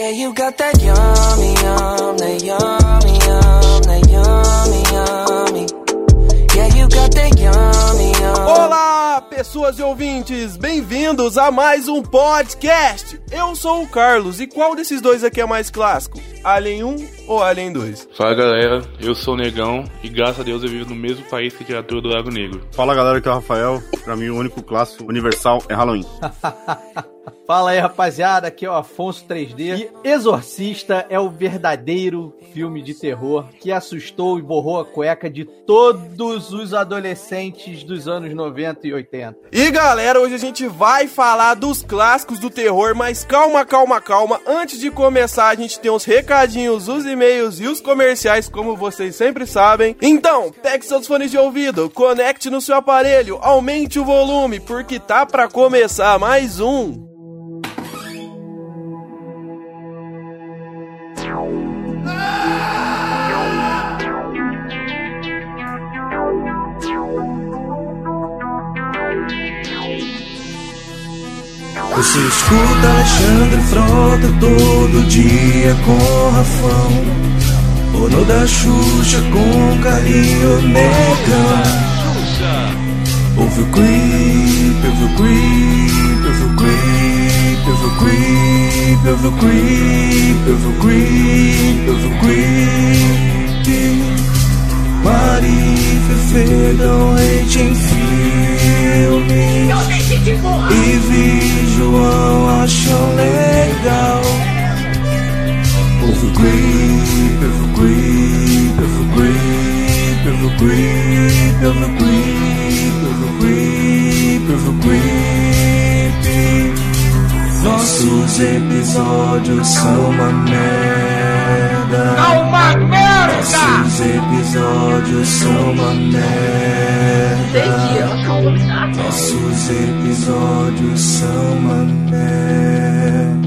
Yeah, you got that yummy, yum, that yummy, yum, that yummy, yummy. Yeah, you got that yummy, yum. Olá, pessoas e ouvintes, bem-vindos a mais um podcast. Eu sou o Carlos e qual desses dois aqui é mais clássico? Alien 1 ou Alien 2? Fala galera, eu sou o Negão e graças a Deus eu vivo no mesmo país que a criatura do Lago Negro. Fala galera, aqui é o Rafael. Pra mim, o único clássico universal é Halloween. Fala aí, rapaziada. Aqui é o Afonso 3D. E Exorcista é o verdadeiro filme de terror que assustou e borrou a cueca de todos os adolescentes dos anos 90 e 80. E galera, hoje a gente vai falar dos clássicos do terror, mas calma, calma, calma. Antes de começar, a gente tem os recadinhos, os e-mails e os comerciais, como vocês sempre sabem. Então, pegue seus fones de ouvido, conecte no seu aparelho, aumente o volume, porque tá pra começar mais um. Você escuta Alexandre Frota todo dia com Rafão. Ono da Xuxa com carinho negão. Ouve o creep, ouve o creep, ouve o creep, ouve o creep, ouve o creep, ouve o creep, ouve o creep. Mari Fefe dão hate em filme. E vi João acham legal. Ouve o creep, ouve o creep, ouve o creep, ouve o creep, ouve o creep, ouve o creep, ouve o creep. Nossos episódios são uma merda. Uma merda! Nossos episódios são uma merda. Nossos episódios são uma merda.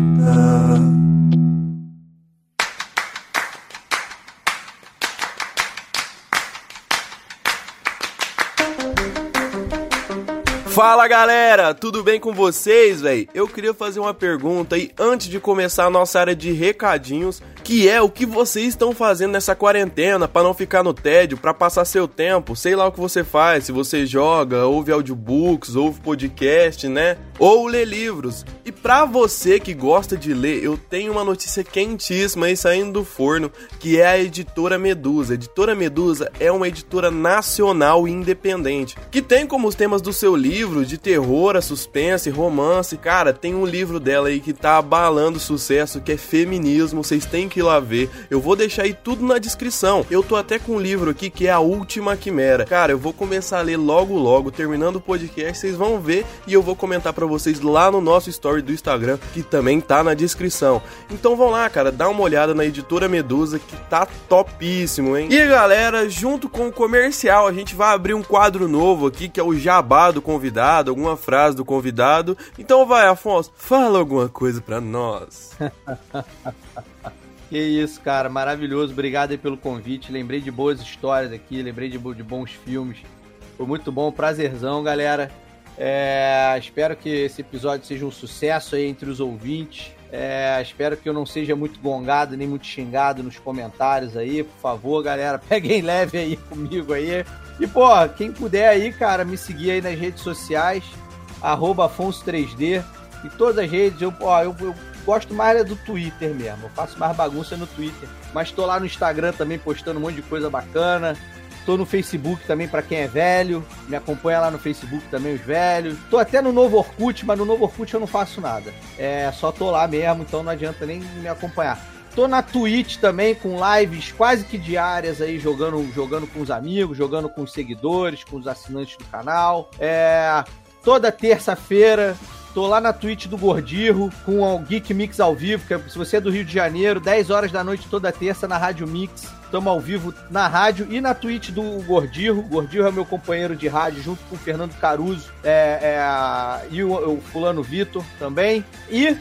Fala galera, tudo bem com vocês, velho? Eu queria fazer uma pergunta aí antes de começar a nossa área de recadinhos, que é o que vocês estão fazendo nessa quarentena para não ficar no tédio, para passar seu tempo, sei lá o que você faz, se você joga, ouve audiobooks, ouve podcast, né? Ou lê livros. E pra você que gosta de ler, eu tenho uma notícia quentíssima aí saindo do forno, que é a editora Medusa. A editora Medusa é uma editora nacional e independente, que tem como os temas do seu livro de terror, a suspense, romance. Cara, tem um livro dela aí que tá abalando o sucesso, que é Feminismo. Vocês têm que ir lá ver. Eu vou deixar aí tudo na descrição. Eu tô até com um livro aqui que é A Última Quimera. Cara, eu vou começar a ler logo logo, terminando o podcast, vocês vão ver e eu vou comentar para vocês lá no nosso story do Instagram, que também tá na descrição. Então vão lá, cara, dá uma olhada na editora Medusa que tá topíssimo, hein? E galera, junto com o comercial, a gente vai abrir um quadro novo aqui que é o Jabá do convidado, alguma frase do convidado. Então vai, Afonso, fala alguma coisa pra nós. Que isso, cara, maravilhoso. Obrigado aí pelo convite. Lembrei de boas histórias aqui, lembrei de, de bons filmes. Foi muito bom, prazerzão, galera. É, espero que esse episódio seja um sucesso aí entre os ouvintes. É, espero que eu não seja muito gongado nem muito xingado nos comentários aí. Por favor, galera, peguem leve aí comigo aí. E, pô, quem puder aí, cara, me seguir aí nas redes sociais, arroba Afonso3D. Em todas as redes, eu, ó, eu, eu gosto mais é do Twitter mesmo. Eu faço mais bagunça no Twitter. Mas tô lá no Instagram também postando um monte de coisa bacana. Tô no Facebook também pra quem é velho. Me acompanha lá no Facebook também os velhos. Tô até no novo Orkut, mas no novo Orkut eu não faço nada. É, só tô lá mesmo, então não adianta nem me acompanhar. Tô na Twitch também com lives quase que diárias aí jogando, jogando com os amigos, jogando com os seguidores, com os assinantes do canal. É, toda terça-feira Tô lá na Twitch do Gordirro com o Geek Mix ao vivo, que é- se você é do Rio de Janeiro, 10 horas da noite toda terça na Rádio Mix. Estamos ao vivo na rádio e na Twitch do Gordirro. O Gordirro é meu companheiro de rádio, junto com o Fernando Caruso é, é, e o, o Fulano Vitor também. E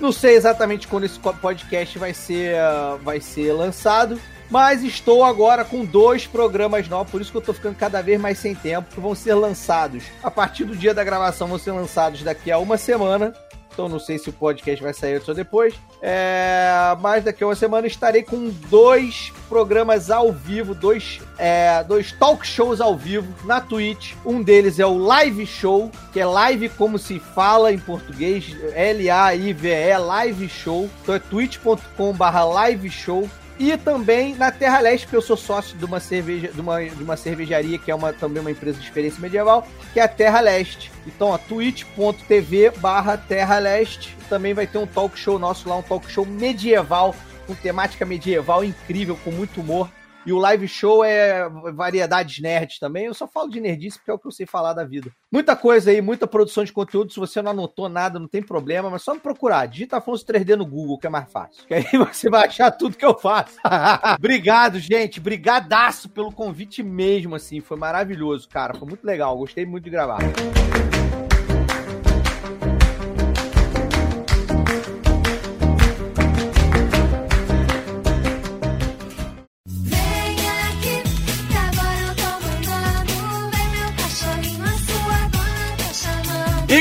não sei exatamente quando esse podcast vai ser, ah, vai ser lançado, mas estou agora com dois programas novos, por isso que eu tô ficando cada vez mais sem tempo, que vão ser lançados a partir do dia da gravação, vão ser lançados daqui a uma semana. Então não sei se o podcast vai sair ou depois. É, mas daqui a uma semana estarei com dois programas ao vivo, dois, é, dois talk shows ao vivo na Twitch. Um deles é o Live Show, que é live como se fala em português, L-A-I-V-E, Live Show. Então é twitch.com/barra live show. E também na Terra Leste, que eu sou sócio de uma, cerveja, de uma, de uma cervejaria, que é uma, também uma empresa de experiência medieval, que é a Terra Leste. Então, ó, twitch.tv barra Terra Leste. Também vai ter um talk show nosso lá, um talk show medieval, com temática medieval incrível, com muito humor. E o live show é variedades nerds também. Eu só falo de nerdice porque é o que eu sei falar da vida. Muita coisa aí, muita produção de conteúdo. Se você não anotou nada, não tem problema, mas só me procurar. Digita Afonso 3D no Google, que é mais fácil. Que aí você vai achar tudo que eu faço. Obrigado, gente. Brigadaço pelo convite mesmo, assim. Foi maravilhoso, cara. Foi muito legal. Gostei muito de gravar.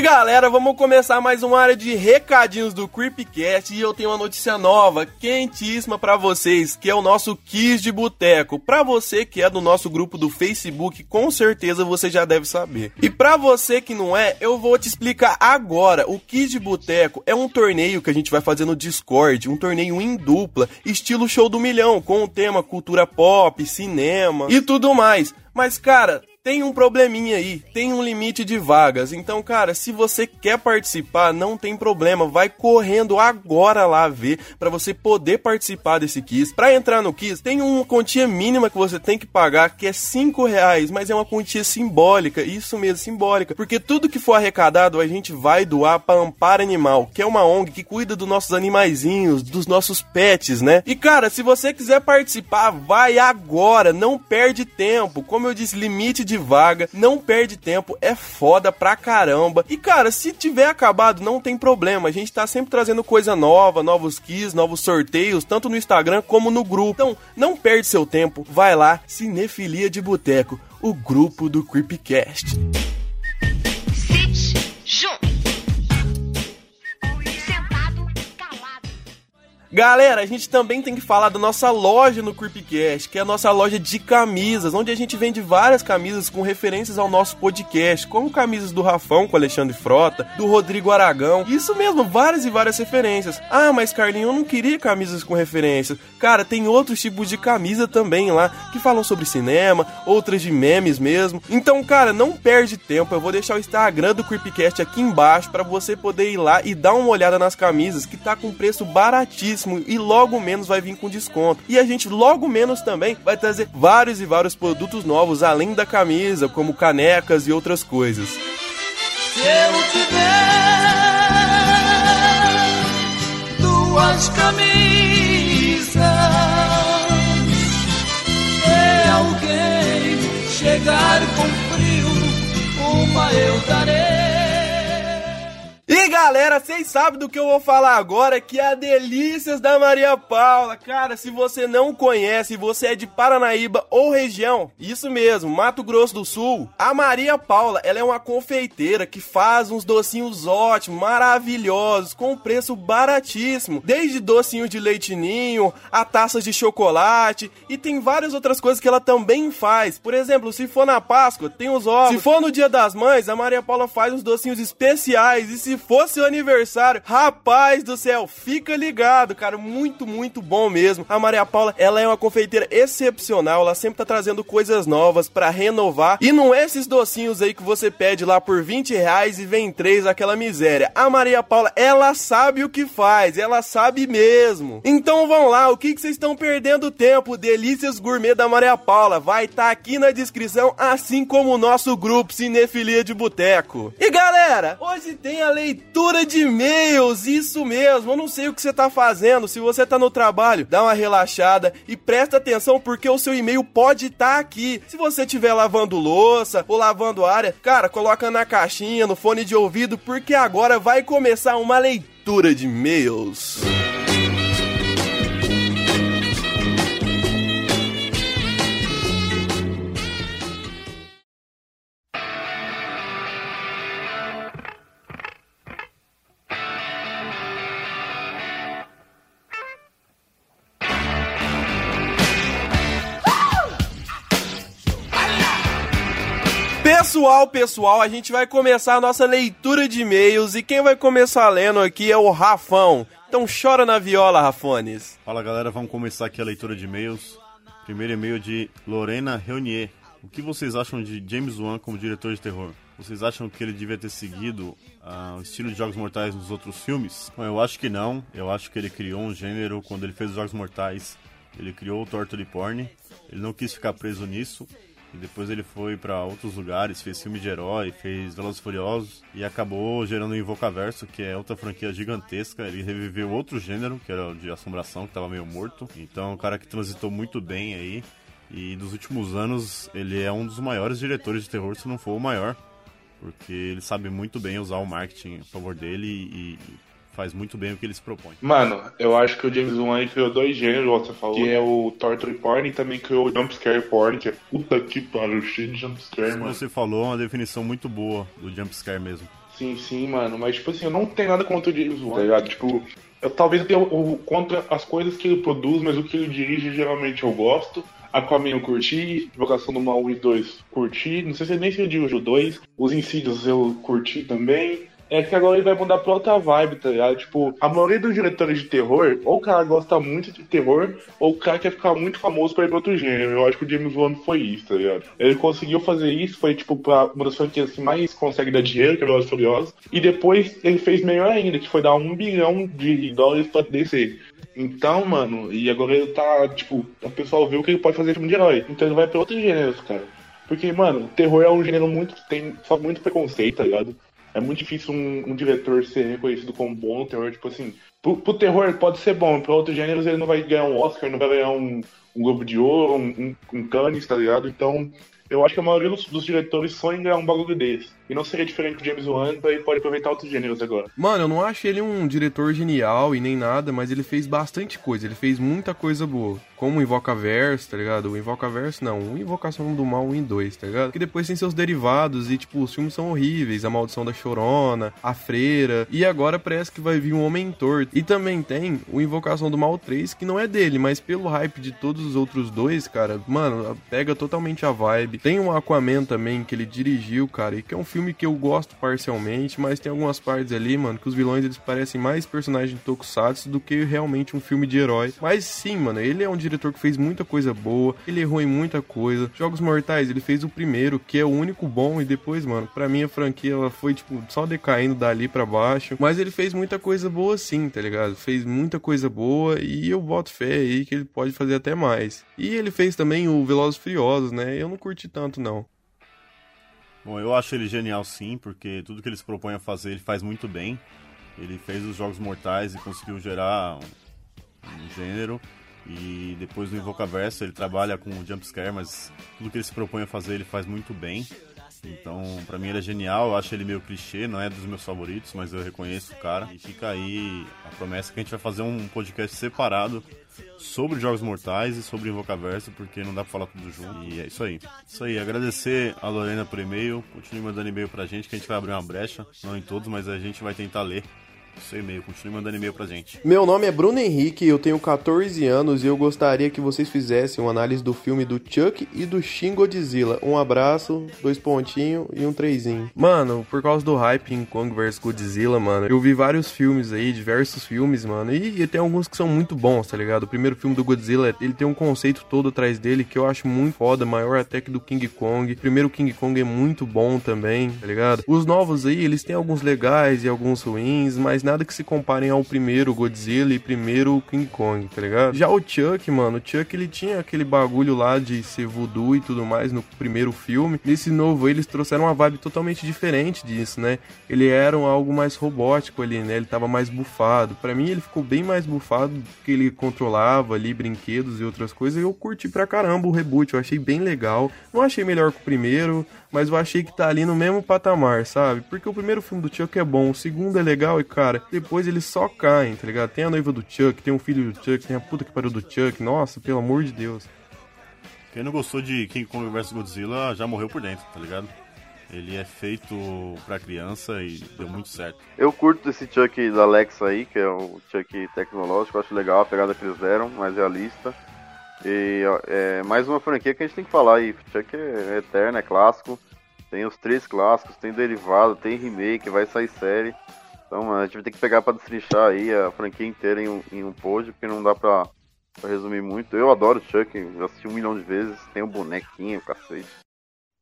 Galera, vamos começar mais uma área de recadinhos do Creepcast e eu tenho uma notícia nova, quentíssima pra vocês, que é o nosso Kiss de Boteco. Pra você que é do nosso grupo do Facebook, com certeza você já deve saber. E pra você que não é, eu vou te explicar agora. O Kiss de Boteco é um torneio que a gente vai fazer no Discord, um torneio em dupla, estilo show do milhão, com o tema cultura pop, cinema e tudo mais. Mas cara, tem um probleminha aí, tem um limite de vagas. Então, cara, se você quer participar, não tem problema, vai correndo agora lá ver para você poder participar desse quiz. Para entrar no quiz, tem uma quantia mínima que você tem que pagar, que é 5 reais, mas é uma quantia simbólica, isso mesmo, simbólica, porque tudo que for arrecadado a gente vai doar para Amparo Animal, que é uma ONG que cuida dos nossos animaizinhos, dos nossos pets, né? E cara, se você quiser participar, vai agora, não perde tempo. Como eu disse, limite de vaga, não perde tempo, é foda pra caramba. E cara, se tiver acabado, não tem problema. A gente tá sempre trazendo coisa nova, novos keys, novos sorteios, tanto no Instagram como no grupo. Então, não perde seu tempo, vai lá, Cinefilia de Boteco, o grupo do Creepcast. Galera, a gente também tem que falar da nossa loja no Creepcast, que é a nossa loja de camisas, onde a gente vende várias camisas com referências ao nosso podcast, como camisas do Rafão com Alexandre Frota, do Rodrigo Aragão, isso mesmo, várias e várias referências. Ah, mas Carlinho, eu não queria camisas com referências. Cara, tem outros tipos de camisa também lá, que falam sobre cinema, outras de memes mesmo. Então, cara, não perde tempo, eu vou deixar o Instagram do Creepcast aqui embaixo para você poder ir lá e dar uma olhada nas camisas, que tá com preço baratíssimo e logo menos vai vir com desconto. E a gente logo menos também vai trazer vários e vários produtos novos além da camisa, como canecas e outras coisas. Se eu tiver duas camisas e alguém chegar com frio, uma eu darei. Galera, vocês sabem do que eu vou falar agora, que é a Delícias da Maria Paula. Cara, se você não conhece, você é de Paranaíba ou região, isso mesmo, Mato Grosso do Sul, a Maria Paula, ela é uma confeiteira que faz uns docinhos ótimos, maravilhosos, com preço baratíssimo, desde docinhos de leitinho, a taças de chocolate e tem várias outras coisas que ela também faz. Por exemplo, se for na Páscoa, tem os ovos. Se for no Dia das Mães, a Maria Paula faz uns docinhos especiais e se for seu aniversário, rapaz do céu, fica ligado, cara, muito, muito bom mesmo. A Maria Paula, ela é uma confeiteira excepcional, ela sempre tá trazendo coisas novas pra renovar. E não é esses docinhos aí que você pede lá por 20 reais e vem três, aquela miséria. A Maria Paula, ela sabe o que faz, ela sabe mesmo. Então vão lá, o que que vocês estão perdendo tempo? Delícias Gourmet da Maria Paula, vai estar tá aqui na descrição, assim como o nosso grupo Cinefilia de Boteco. E galera, hoje tem a leitura de e-mails, isso mesmo. Eu não sei o que você tá fazendo. Se você tá no trabalho, dá uma relaxada e presta atenção porque o seu e-mail pode estar tá aqui. Se você estiver lavando louça ou lavando área, cara, coloca na caixinha, no fone de ouvido, porque agora vai começar uma leitura de e-mails. Pessoal, pessoal, a gente vai começar a nossa leitura de e-mails e quem vai começar lendo aqui é o Rafão. Então chora na viola, Rafones. Fala galera, vamos começar aqui a leitura de e-mails. Primeiro e-mail de Lorena Reunier. O que vocês acham de James Wan como diretor de terror? Vocês acham que ele devia ter seguido ah, o estilo de Jogos Mortais nos outros filmes? Bom, eu acho que não. Eu acho que ele criou um gênero quando ele fez os Jogos Mortais. Ele criou o Torture Porn. Ele não quis ficar preso nisso. E depois ele foi pra outros lugares, fez filme de herói, fez Velozes Furiosos e acabou gerando o Invocaverso, que é outra franquia gigantesca. Ele reviveu outro gênero, que era o de assombração, que tava meio morto. Então, é um cara que transitou muito bem aí. E nos últimos anos, ele é um dos maiores diretores de terror, se não for o maior. Porque ele sabe muito bem usar o marketing a favor dele e, e faz muito bem o que ele se propõe. Mano, eu acho que o James Wan criou dois gêneros, você falou, que é o Torture Porn e também criou o Jumpscare Porn, que é puta que pariu, cheio de Jumpscare, Como mano. você falou, é uma definição muito boa do jumpscare mesmo. Sim, sim, mano, mas tipo assim, eu não tenho nada contra o James Wan, tá ligado? Tipo, eu talvez eu tenha o- o- contra as coisas que ele produz, mas o que ele dirige geralmente eu gosto. Aquaman eu curti, Invocação do Mal 1 e 2 curti, não sei se nem se eu dirige o 2, os Insídios eu curti também. É que agora ele vai mudar pra outra vibe, tá ligado? Tipo, a maioria dos diretores de terror, ou o cara gosta muito de terror, ou o cara quer ficar muito famoso pra ir pra outro gênero. Eu acho que o James Wan foi isso, tá ligado? Ele conseguiu fazer isso, foi tipo pra uma das franquias que mais consegue dar dinheiro, que é Velozes Furiosos. E depois ele fez melhor ainda, que foi dar um bilhão de dólares pra DC. Então, mano, e agora ele tá, tipo, o pessoal viu que ele pode fazer filme de herói. Então ele vai pra outros gêneros, cara. Porque, mano, terror é um gênero muito que tem só muito preconceito, tá ligado? É muito difícil um, um diretor ser reconhecido como bom no terror, tipo assim. Pro, pro terror pode ser bom, pra outros gêneros ele não vai ganhar um Oscar, não vai ganhar um, um Globo de Ouro, um, um, um Cannes, tá ligado? Então, eu acho que a maioria dos, dos diretores sonha em ganhar um bagulho desse. E não seria diferente do James Wan, então ele pode aproveitar outros gêneros agora. Mano, eu não acho ele um diretor genial e nem nada, mas ele fez bastante coisa, ele fez muita coisa boa. Como o Invocaverso, tá ligado? O Invocaverso não, o Invocação do Mal 1 e 2, tá ligado? Que depois tem seus derivados e, tipo, os filmes são horríveis. A Maldição da Chorona, A Freira, e agora parece que vai vir um Homem Torto. E também tem o Invocação do Mal 3, que não é dele, mas pelo hype de todos os outros dois, cara, mano, pega totalmente a vibe. Tem o Aquaman também, que ele dirigiu, cara, e que é um filme que eu gosto parcialmente, mas tem algumas partes ali, mano, que os vilões eles parecem mais personagens de Tokusatsu do que realmente um filme de herói. Mas sim, mano, ele é um diretor que fez muita coisa boa, ele errou em muita coisa. Jogos Mortais, ele fez o primeiro, que é o único bom, e depois, mano, pra mim a franquia ela foi, tipo, só decaindo dali pra baixo. Mas ele fez muita coisa boa sim, tá ligado? Fez muita coisa boa e eu boto fé aí que ele pode fazer até mais. E ele fez também o Velozes Furiosos, né? Eu não curti tanto, não. Bom, eu acho ele genial sim, porque tudo que ele se propõe a fazer ele faz muito bem. Ele fez os Jogos Mortais e conseguiu gerar um, um gênero. E depois no Invocaverso ele trabalha com o jumpscare, mas tudo que ele se propõe a fazer ele faz muito bem. Então, pra mim ele é genial, eu acho ele meio clichê, não é dos meus favoritos, mas eu reconheço o cara. E fica aí a promessa que a gente vai fazer um podcast separado sobre Jogos Mortais e sobre Invocaverso, porque não dá pra falar tudo junto. E é isso aí. Isso aí, agradecer a Lorena por e-mail, continue mandando e-mail pra gente, que a gente vai abrir uma brecha, não em todos, mas a gente vai tentar ler seu e-mail, continue mandando e-mail pra gente. Meu nome é Bruno Henrique, eu tenho 14 anos e eu gostaria que vocês fizessem uma análise do filme do Chuck e do Shin Godzilla. Um abraço, dois pontinhos e um trezinho. Mano, por causa do hype em Kong vs Godzilla, mano, eu vi vários filmes aí, diversos filmes, mano, e, e tem alguns que são muito bons, tá ligado? O primeiro filme do Godzilla, ele tem um conceito todo atrás dele que eu acho muito foda, maior até que do King Kong. O primeiro King Kong é muito bom também, tá ligado? Os novos aí, eles têm alguns legais e alguns ruins, mas nada que se comparem ao primeiro Godzilla e primeiro King Kong, tá ligado? Já o Chuck, mano, o Chuck ele tinha aquele bagulho lá de ser voodoo e tudo mais no primeiro filme. Nesse novo eles trouxeram uma vibe totalmente diferente disso, né? Ele era algo mais robótico ali, né? Ele tava mais bufado. Pra mim ele ficou bem mais bufado porque ele controlava ali brinquedos e outras coisas. E eu curti pra caramba o reboot, eu achei bem legal. Não achei melhor que o primeiro, mas eu achei que tá ali no mesmo patamar, sabe? Porque o primeiro filme do Chuck é bom, o segundo é legal e, cara, depois eles só caem, tá ligado? Tem a noiva do Chuck, tem um filho do Chuck, tem a puta que pariu do Chuck, nossa, pelo amor de Deus. Quem não gostou de King Kong vs Godzilla já morreu por dentro, tá ligado? Ele é feito pra criança e deu muito certo. Eu curto esse Chuck da Alexa aí, que é o Chuck tecnológico, acho legal a pegada que eles deram, mais realista. E é mais uma franquia que a gente tem que falar aí. Chuck é eterno, é clássico. Tem os três clássicos, tem derivado, tem remake, vai sair série. Então a gente vai ter que pegar pra destrinchar aí a franquia inteira em um, em um pod, porque não dá pra, pra resumir muito. Eu adoro Chuck, já assisti um milhão de vezes, tem um bonequinho, cacete.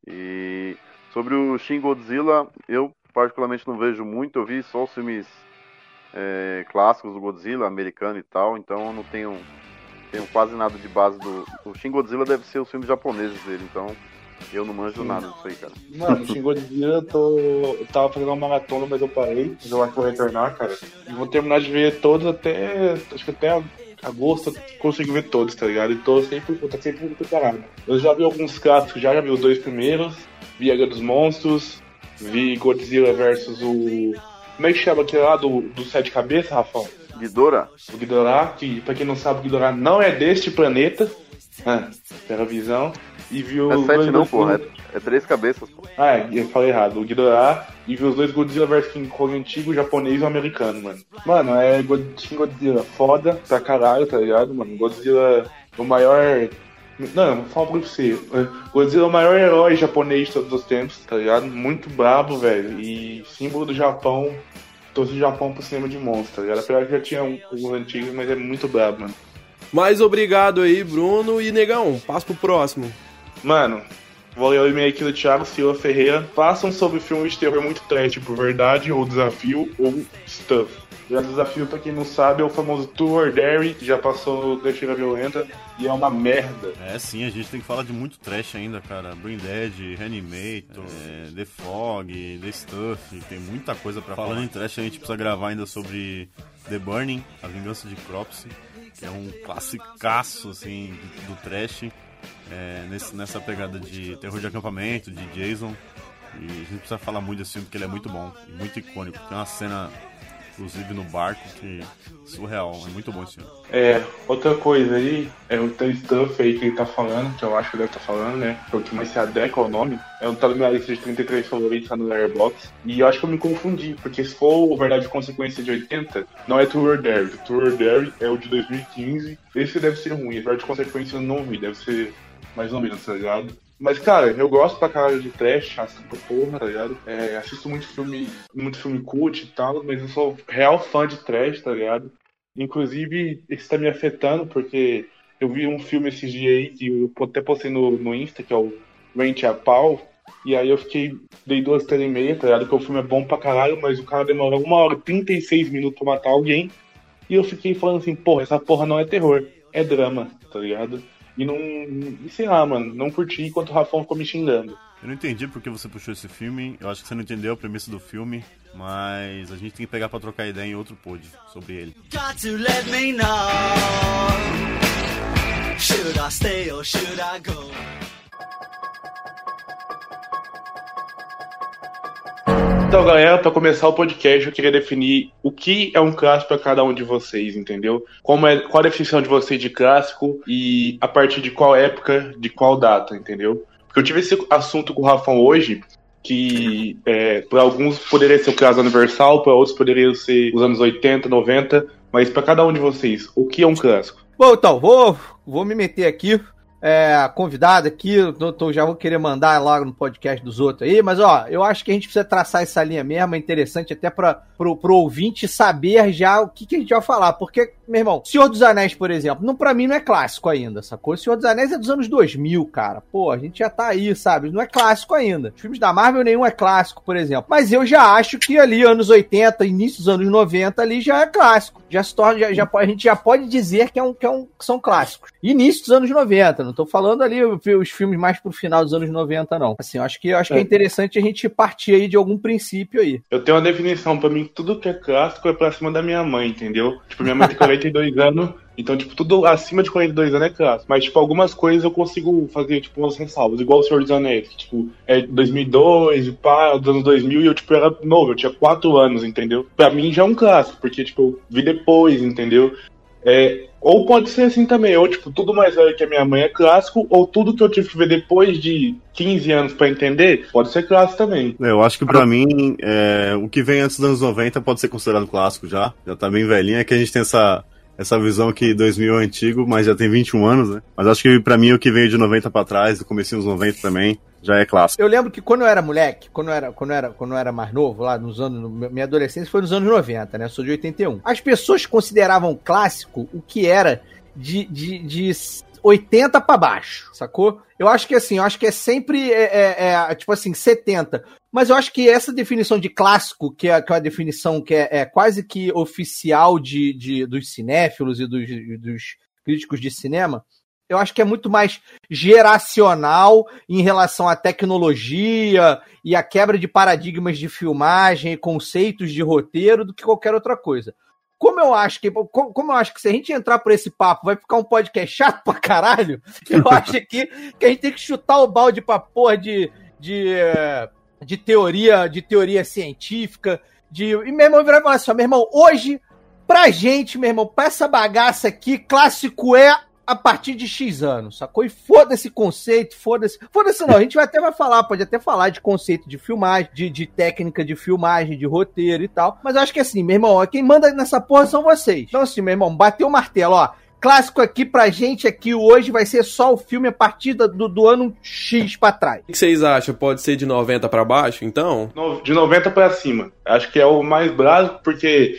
E sobre o Shin Godzilla, eu particularmente não vejo muito, eu vi só os filmes é, clássicos do Godzilla, americano e tal, então eu não tenho, tenho quase nada de base do. O Shin Godzilla deve ser os filmes japoneses dele, então eu não manjo nada disso aí, cara. Mano, Shin Godzilla, eu, tô... eu tava fazendo uma maratona, mas eu parei. Mas eu acho que vou retornar, cara. E vou terminar de ver todos até. Acho que até agosto eu consigo ver todos, tá ligado? E tô sempre, eu tô sempre muito preparado. Eu já vi alguns clássicos, já, já vi os dois primeiros. Vi a Guerra dos Monstros. Vi Godzilla versus o. Como é que chama aquele lá do, do Sete Cabeças, Rafão? Ghidorah, O Ghidorah, que pra quem não sabe, o Ghidorah não é deste planeta. Ah, pela visão. E viu é sete não, porra, é, é três cabeças, pô. Ah, é, eu falei errado. O Ghidorah e viu os dois Godzilla vs King Kong antigo, japonês e americano, mano. Mano, é Shin Godzilla foda pra caralho, tá ligado, mano? Godzilla, o maior. Não, vou falar pra você. Godzilla é o maior herói japonês de todos os tempos, tá ligado? Muito brabo, velho. E símbolo do Japão. Trouxe o Japão pro cinema de monstros, ligado? Apesar que já tinha um- alguns antigos, mas é muito brabo, mano. Mais obrigado aí, Bruno. E negão, passa pro próximo. Mano, vou ler o e-mail aqui do Thiago Silva Ferreira. Façam sobre filmes de terror muito trash, tipo Verdade ou Desafio ou Stuff. Já Desafio, pra quem não sabe, é o famoso Tour Dare, que já passou no Defeira Violenta, e é uma merda. É sim, a gente tem que falar de muito trash ainda, cara. Brain Dead, Reanimator, é, The Fog, The Stuff, tem muita coisa pra falar. Falando em trash, a gente precisa gravar ainda sobre The Burning, A Vingança de Cropsy, que é um classicaço, assim, do, do trash, é, nesse- nessa pegada de terror de acampamento, de Jason. E a gente precisa falar muito desse filme, porque ele é muito bom, e muito icônico. Tem uma cena, inclusive, no barco, que surreal, é muito bom esse filme. É, outra coisa aí, é o The Stuff aí que ele tá falando, que eu acho que deve estar falando, né? Que é o que mais se adequa ao nome. É um tá na lista de 33 favoritos lá no Letterboxd. E eu acho que eu me confundi, porque se for o Verdade e Consequência de 80, não é Tour. O Tour Dare é o de 2015. Esse deve ser ruim, Verdade e Consequência eu não vi, deve ser mais ou menos, tá ligado? Mas, cara, eu gosto pra caralho de trash, assisto pra porra, tá ligado? É, assisto muito filme, muito filme cult e tal, mas eu sou real fã de trash, tá ligado? Inclusive, isso tá me afetando, porque eu vi um filme esses dias aí, que eu até postei no, no Insta, que é o Rente a Pau, e aí eu fiquei, dei duas, três e meia, tá ligado? Que o filme é bom pra caralho, mas o cara demorou uma hora e 36 minutos pra matar alguém, e eu fiquei falando assim, porra, essa porra não é terror, é drama, tá ligado? E não, e sei lá, mano, não curti enquanto o Rafão ficou me xingando. Eu não entendi porque você puxou esse filme. Eu acho que você não entendeu a premissa do filme. Mas a gente tem que pegar pra trocar ideia em outro pod sobre ele. Got to let me know. Should I stay or should I go? Então, galera, pra começar o podcast, eu queria definir o que é um clássico pra cada um de vocês, entendeu? Como é, qual a definição de vocês de clássico e a partir de qual época, de qual data, entendeu? Porque eu tive esse assunto com o Rafão hoje, que é, para alguns poderia ser o caso universal, para outros poderia ser os anos 80, 90, mas pra cada um de vocês, o que é um clássico? Bom, então, vou, vou me meter aqui. É, convidado aqui, tô- já vou querer mandar logo no podcast dos outros aí, mas ó, eu acho que a gente precisa traçar essa linha mesmo, é interessante até para pro ouvinte saber já o que, que a gente vai falar, porque, meu irmão, Senhor dos Anéis, por exemplo, não, pra mim não é clássico ainda, sacou? Senhor dos Anéis é dos anos 2000, cara, pô, a gente já tá aí, sabe? Não é clássico ainda. Os filmes da Marvel nenhum é clássico, por exemplo, mas eu já acho que ali, anos 80, início dos anos 90 ali já é clássico, já se torna, já, já a gente já pode dizer que, é um, que, é um, que são clássicos. Início dos anos 90, não tô falando ali os filmes mais pro final dos anos 90, não. Assim, eu acho que, eu acho que é É. interessante a gente partir aí de algum princípio aí. Eu tenho uma definição, pra mim, tudo que é clássico é pra cima da minha mãe, entendeu? Tipo, minha mãe tem 42 anos, então, tipo, tudo acima de 42 anos é clássico. Mas, tipo, algumas coisas eu consigo fazer, tipo, umas ressalvas, igual o Senhor dos Anéis, que, tipo, é 2002, e pá, dos anos 2000, e eu, tipo, era novo, eu tinha 4 anos, entendeu? Pra mim já é um clássico, porque, tipo, eu vi depois, entendeu? É, ou pode ser assim também, ou tipo, tudo mais velho que a minha mãe é clássico, ou tudo que eu tive que ver depois de 15 anos pra entender, pode ser clássico também. Eu acho que pra mim, é, o que vem antes dos anos 90 pode ser considerado clássico já. Já tá bem velhinho, é que a gente tem essa, essa visão que 2000 é antigo, mas já tem 21 anos, né? Mas acho que pra mim o que veio de 90 pra trás, do comecinho dos 90 também, já é clássico. Eu lembro que quando eu era moleque, quando eu era, quando eu era, quando eu era mais novo, lá nos anos. Minha adolescência foi nos anos 90, né? Eu sou de 81. As pessoas consideravam clássico o que era de, de, de 80 pra baixo, sacou? Eu acho que assim, eu acho que é sempre, é, é, é, tipo assim, 70. Mas eu acho que essa definição de clássico, que é, que é uma definição que é, é quase que oficial de, de, dos cinéfilos e dos, dos críticos de cinema, eu acho que é muito mais geracional em relação à tecnologia e à quebra de paradigmas de filmagem, conceitos de roteiro, do que qualquer outra coisa. Como eu acho que, como, como eu acho que se a gente entrar por esse papo vai ficar um podcast chato pra caralho, eu acho que, que a gente tem que chutar o balde pra porra de, de, eh, de teoria, de teoria científica, de. E meu irmão virar e falar assim, meu irmão, hoje, pra gente, meu irmão, pra essa bagaça aqui, clássico é a partir de X anos, sacou? E foda-se conceito, foda-se. Foda-se não, a gente vai até vai falar, pode até falar de conceito de filmagem, de, de técnica de filmagem, de roteiro e tal. Mas eu acho que assim, meu irmão, quem manda nessa porra são vocês. Então, assim, meu irmão, bateu o martelo, ó. Clássico aqui pra gente aqui hoje vai ser só o filme a partir do, do ano X pra trás. O que vocês acham? Pode ser de 90 pra baixo, então? De 90 pra cima. Acho que é o mais básico, porque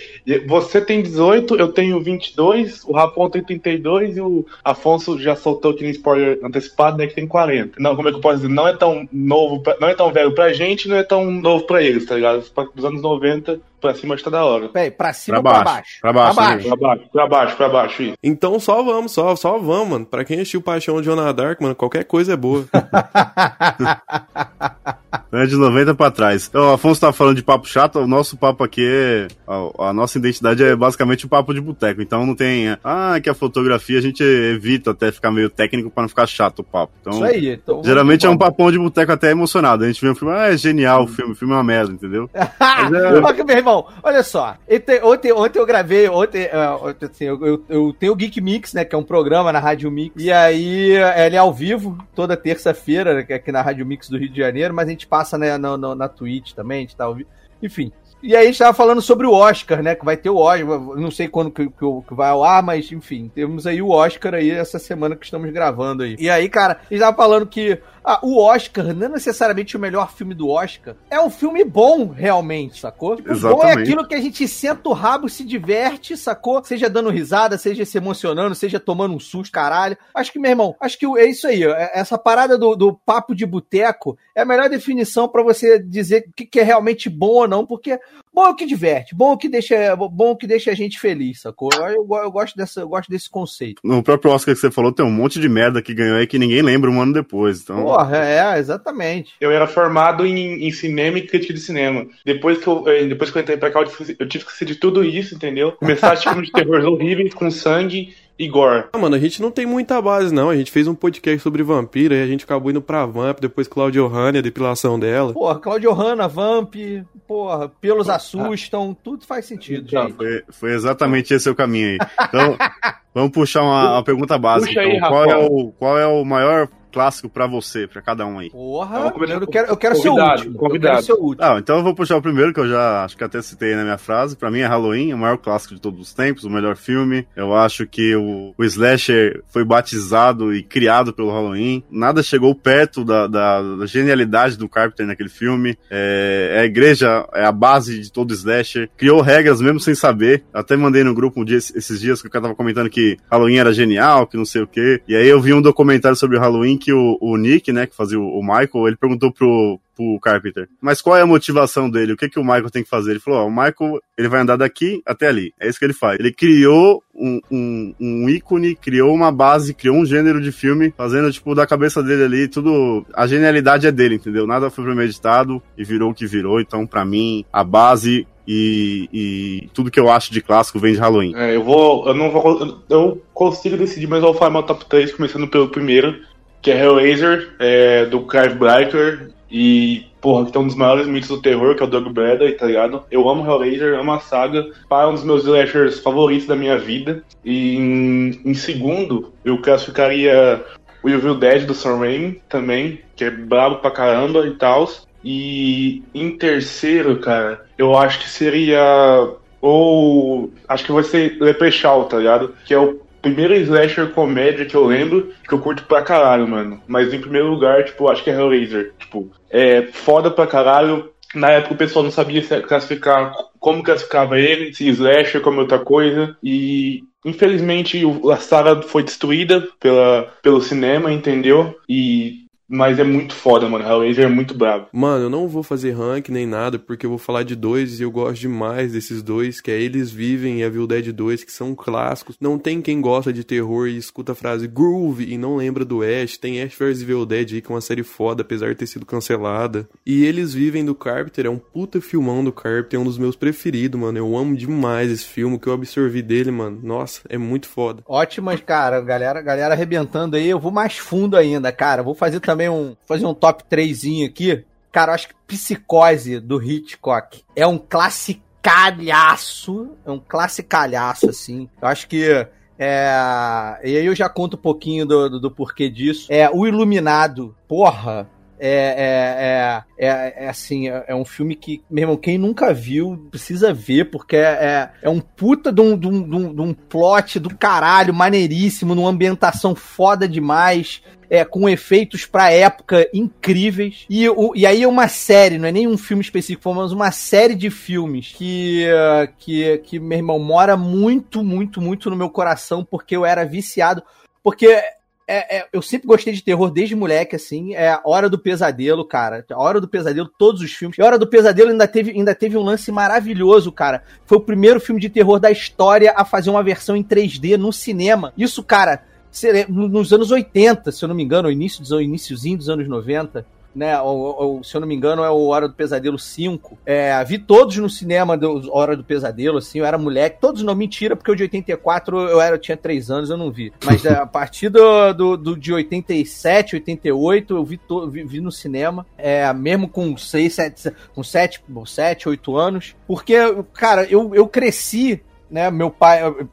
você tem 18, eu tenho 22, o Rapon tem 32 e o Afonso já soltou aqui no spoiler antecipado, né, que tem 40. Não, como é que eu posso dizer? Não é tão novo, pra- não é tão velho pra gente, não é tão novo pra eles, tá ligado? Dos anos 90 pra cima acho que tá da hora. Peraí, pra cima Pra ou pra baixo, baixo? pra baixo? Pra baixo, pra baixo, pra baixo, isso. Então só vamos, só, só vamos, mano. Pra quem assistiu Paixão de Jonah Dark, mano, qualquer coisa é boa. É de 90 pra trás. Então, o Afonso tá falando de papo chato, o nosso papo aqui é. A, a nossa identidade é basicamente o papo de boteco. Então não tem. é, Ah, que a fotografia a gente evita até ficar meio técnico pra não ficar chato o papo. Então, Isso aí. Então, geralmente é um papão de boteco até emocionado. A gente vê um filme, ah, é genial o filme, o filme é uma merda, entendeu? Olha que, meu irmão, olha só. Ontem, ontem, eu gravei, ontem, é, ontem, assim, eu, eu, eu tenho o Geek Mix, né? Que é um programa na Rádio Mix. E aí ele é ao vivo, toda terça-feira, né, aqui na Rádio Mix do Rio de Janeiro, mas a gente passa né, na, na, na Twitch também, a gente tá vivo. Enfim. E aí a gente tava falando sobre o Oscar, né? Que vai ter o Oscar, não sei quando que, que, que vai ao ar, mas enfim, temos aí o Oscar aí essa semana que estamos gravando aí. E aí, cara, a gente tava falando que ah, o Oscar não é necessariamente o melhor filme do Oscar. É um filme bom, realmente, sacou? Tipo, bom é aquilo que a gente senta o rabo, se diverte, sacou? Seja dando risada, seja se emocionando, seja tomando um susto, caralho. Acho que, meu irmão, acho que é isso aí. É- Essa parada do, do papo de boteco é a melhor definição pra você dizer o que, que é realmente bom ou não, porque bom é o que diverte, bom é o que deixa, bom é o que deixa a gente feliz, sacou? Eu, eu, eu gosto, dessa, eu gosto desse conceito. No próprio Oscar que você falou, tem um monte de merda que ganhou aí que ninguém lembra um ano depois. Então, Porra, é, exatamente. Eu era formado em, em cinema e crítica de cinema. Depois que eu, eh, depois que eu entrei pra cá, eu tive, eu tive que ser de tudo isso, entendeu? Começar a filmes de terror horríveis com sangue e gore. Ah, mano, a gente não tem muita base, não. A gente fez um podcast sobre vampiro, aí a gente acabou indo pra Vamp, depois Claudio Hanna, a depilação dela. Porra, Claudio Hanna, Vamp, porra, pelos assustam, tudo faz sentido, Então, gente. foi, foi exatamente esse o caminho aí. Então, vamos puxar uma, uma pergunta básica. Puxa aí, então. qual, é o, qual é o maior clássico pra você, pra cada um aí? Porra, começar eu com quero, eu quero ser o convidado, último. Eu convidado. quero ser o último. Ah, então eu vou puxar o primeiro, que eu já acho que até citei na minha frase. Pra mim é Halloween, o maior clássico de todos os tempos, o melhor filme. Eu acho que o, o Slasher foi batizado e criado pelo Halloween. Nada chegou perto da, da- da genialidade do Carpenter naquele filme. É, a igreja é a base de todo Slasher. Criou regras mesmo sem saber. Até mandei no grupo um dia, esses dias que o cara tava comentando que Halloween era genial, que não sei o quê. E aí eu vi um documentário sobre o Halloween que o, o Nick, né, que fazia o, o Michael, ele perguntou pro, pro Carpenter. Mas qual é a motivação dele? O que que o Michael tem que fazer? Ele falou, ó, o Michael, ele vai andar daqui até ali. É isso que ele faz. Ele criou um, um, um ícone, criou uma base, criou um gênero de filme, fazendo, tipo, da cabeça dele ali, tudo... A genialidade é dele, entendeu? Nada foi premeditado e virou o que virou. Então, pra mim, a base e, e tudo que eu acho de clássico vem de Halloween. É, eu vou. Eu não vou. Eu consigo decidir, mas eu vou falar meu top 3, começando pelo primeiro, que é Hellraiser, é, do Clive Barker. E, porra, que tem um dos maiores mitos do terror, que é o Doug Bradley, tá ligado? Eu amo Hellraiser, amo a saga. É um dos meus slashers favoritos da minha vida. E em, em segundo, eu classificaria o Evil Dead do Sam Raimi também, que é brabo pra caramba e tal. E em terceiro, cara, eu acho que seria ou acho que vai ser Leprechaun, tá ligado? Que é o primeiro slasher comédia que eu lembro, que eu curto pra caralho, mano. Mas em primeiro lugar, tipo, acho que é Hellraiser. Tipo, é foda pra caralho. Na época o pessoal não sabia classificar, como classificava ele, se slasher como outra coisa. E infelizmente a saga foi destruída pela, pelo cinema, entendeu? E mas é muito foda, mano. Hellraiser é muito brabo. Mano, eu não vou fazer rank nem nada, porque eu vou falar de dois e eu gosto demais desses dois, que é Eles Vivem e Evil Dead 2, que são clássicos. Não tem quem gosta de terror e escuta a frase groove e não lembra do Ash. Tem Ash vs Evil Dead aí, que é uma série foda, apesar de ter sido cancelada. E Eles Vivem do Carpenter é um puta filmão do Carpenter, é um dos meus preferidos, mano. Eu amo demais esse filme, o que eu absorvi dele, mano. Nossa, é muito foda. Ótimas, cara. Galera, galera arrebentando aí. Eu vou mais fundo ainda, cara. Vou fazer também um, fazer um top 3 aqui. Cara, acho que Psicose do Hitchcock é um classicalhaço. É um classicalhaço, assim. Eu acho que. É, e aí eu já conto um pouquinho do, do, do porquê disso. É, O Iluminado, porra, é, é, é, é, é assim, é, é um filme que, meu irmão, quem nunca viu precisa ver, porque é, é, é um puta de um, de, um, de um- plot do caralho, maneiríssimo, numa ambientação foda demais. É, com efeitos pra época incríveis. E, o, e aí uma série, não é nem um filme específico, mas uma série de filmes que, que, que, meu irmão, mora muito, muito, muito no meu coração, porque eu era viciado. Porque é, é, eu sempre gostei de terror desde moleque, assim. É a Hora do Pesadelo, cara. A Hora do Pesadelo, todos os filmes. E a Hora do Pesadelo ainda teve, ainda teve um lance maravilhoso, cara. Foi o primeiro filme de terror da história a fazer uma versão em 3D no cinema. Isso, cara, nos anos 80, se eu não me engano, início dos, o iniciozinho dos anos 90. Né, ou, ou, se eu não me engano, é o Hora do Pesadelo 5. É, vi todos no cinema do Hora do Pesadelo, assim, eu era moleque. Todos não, mentira, porque o de 84 eu, era, eu tinha 3 anos, eu não vi. Mas é, a partir do, do, do de 87, 88, eu vi, to, vi, vi no cinema. É, mesmo com 6, 7, com 7, 7, 8 anos. Porque, cara, eu, eu cresci, né? Meu pai. eu-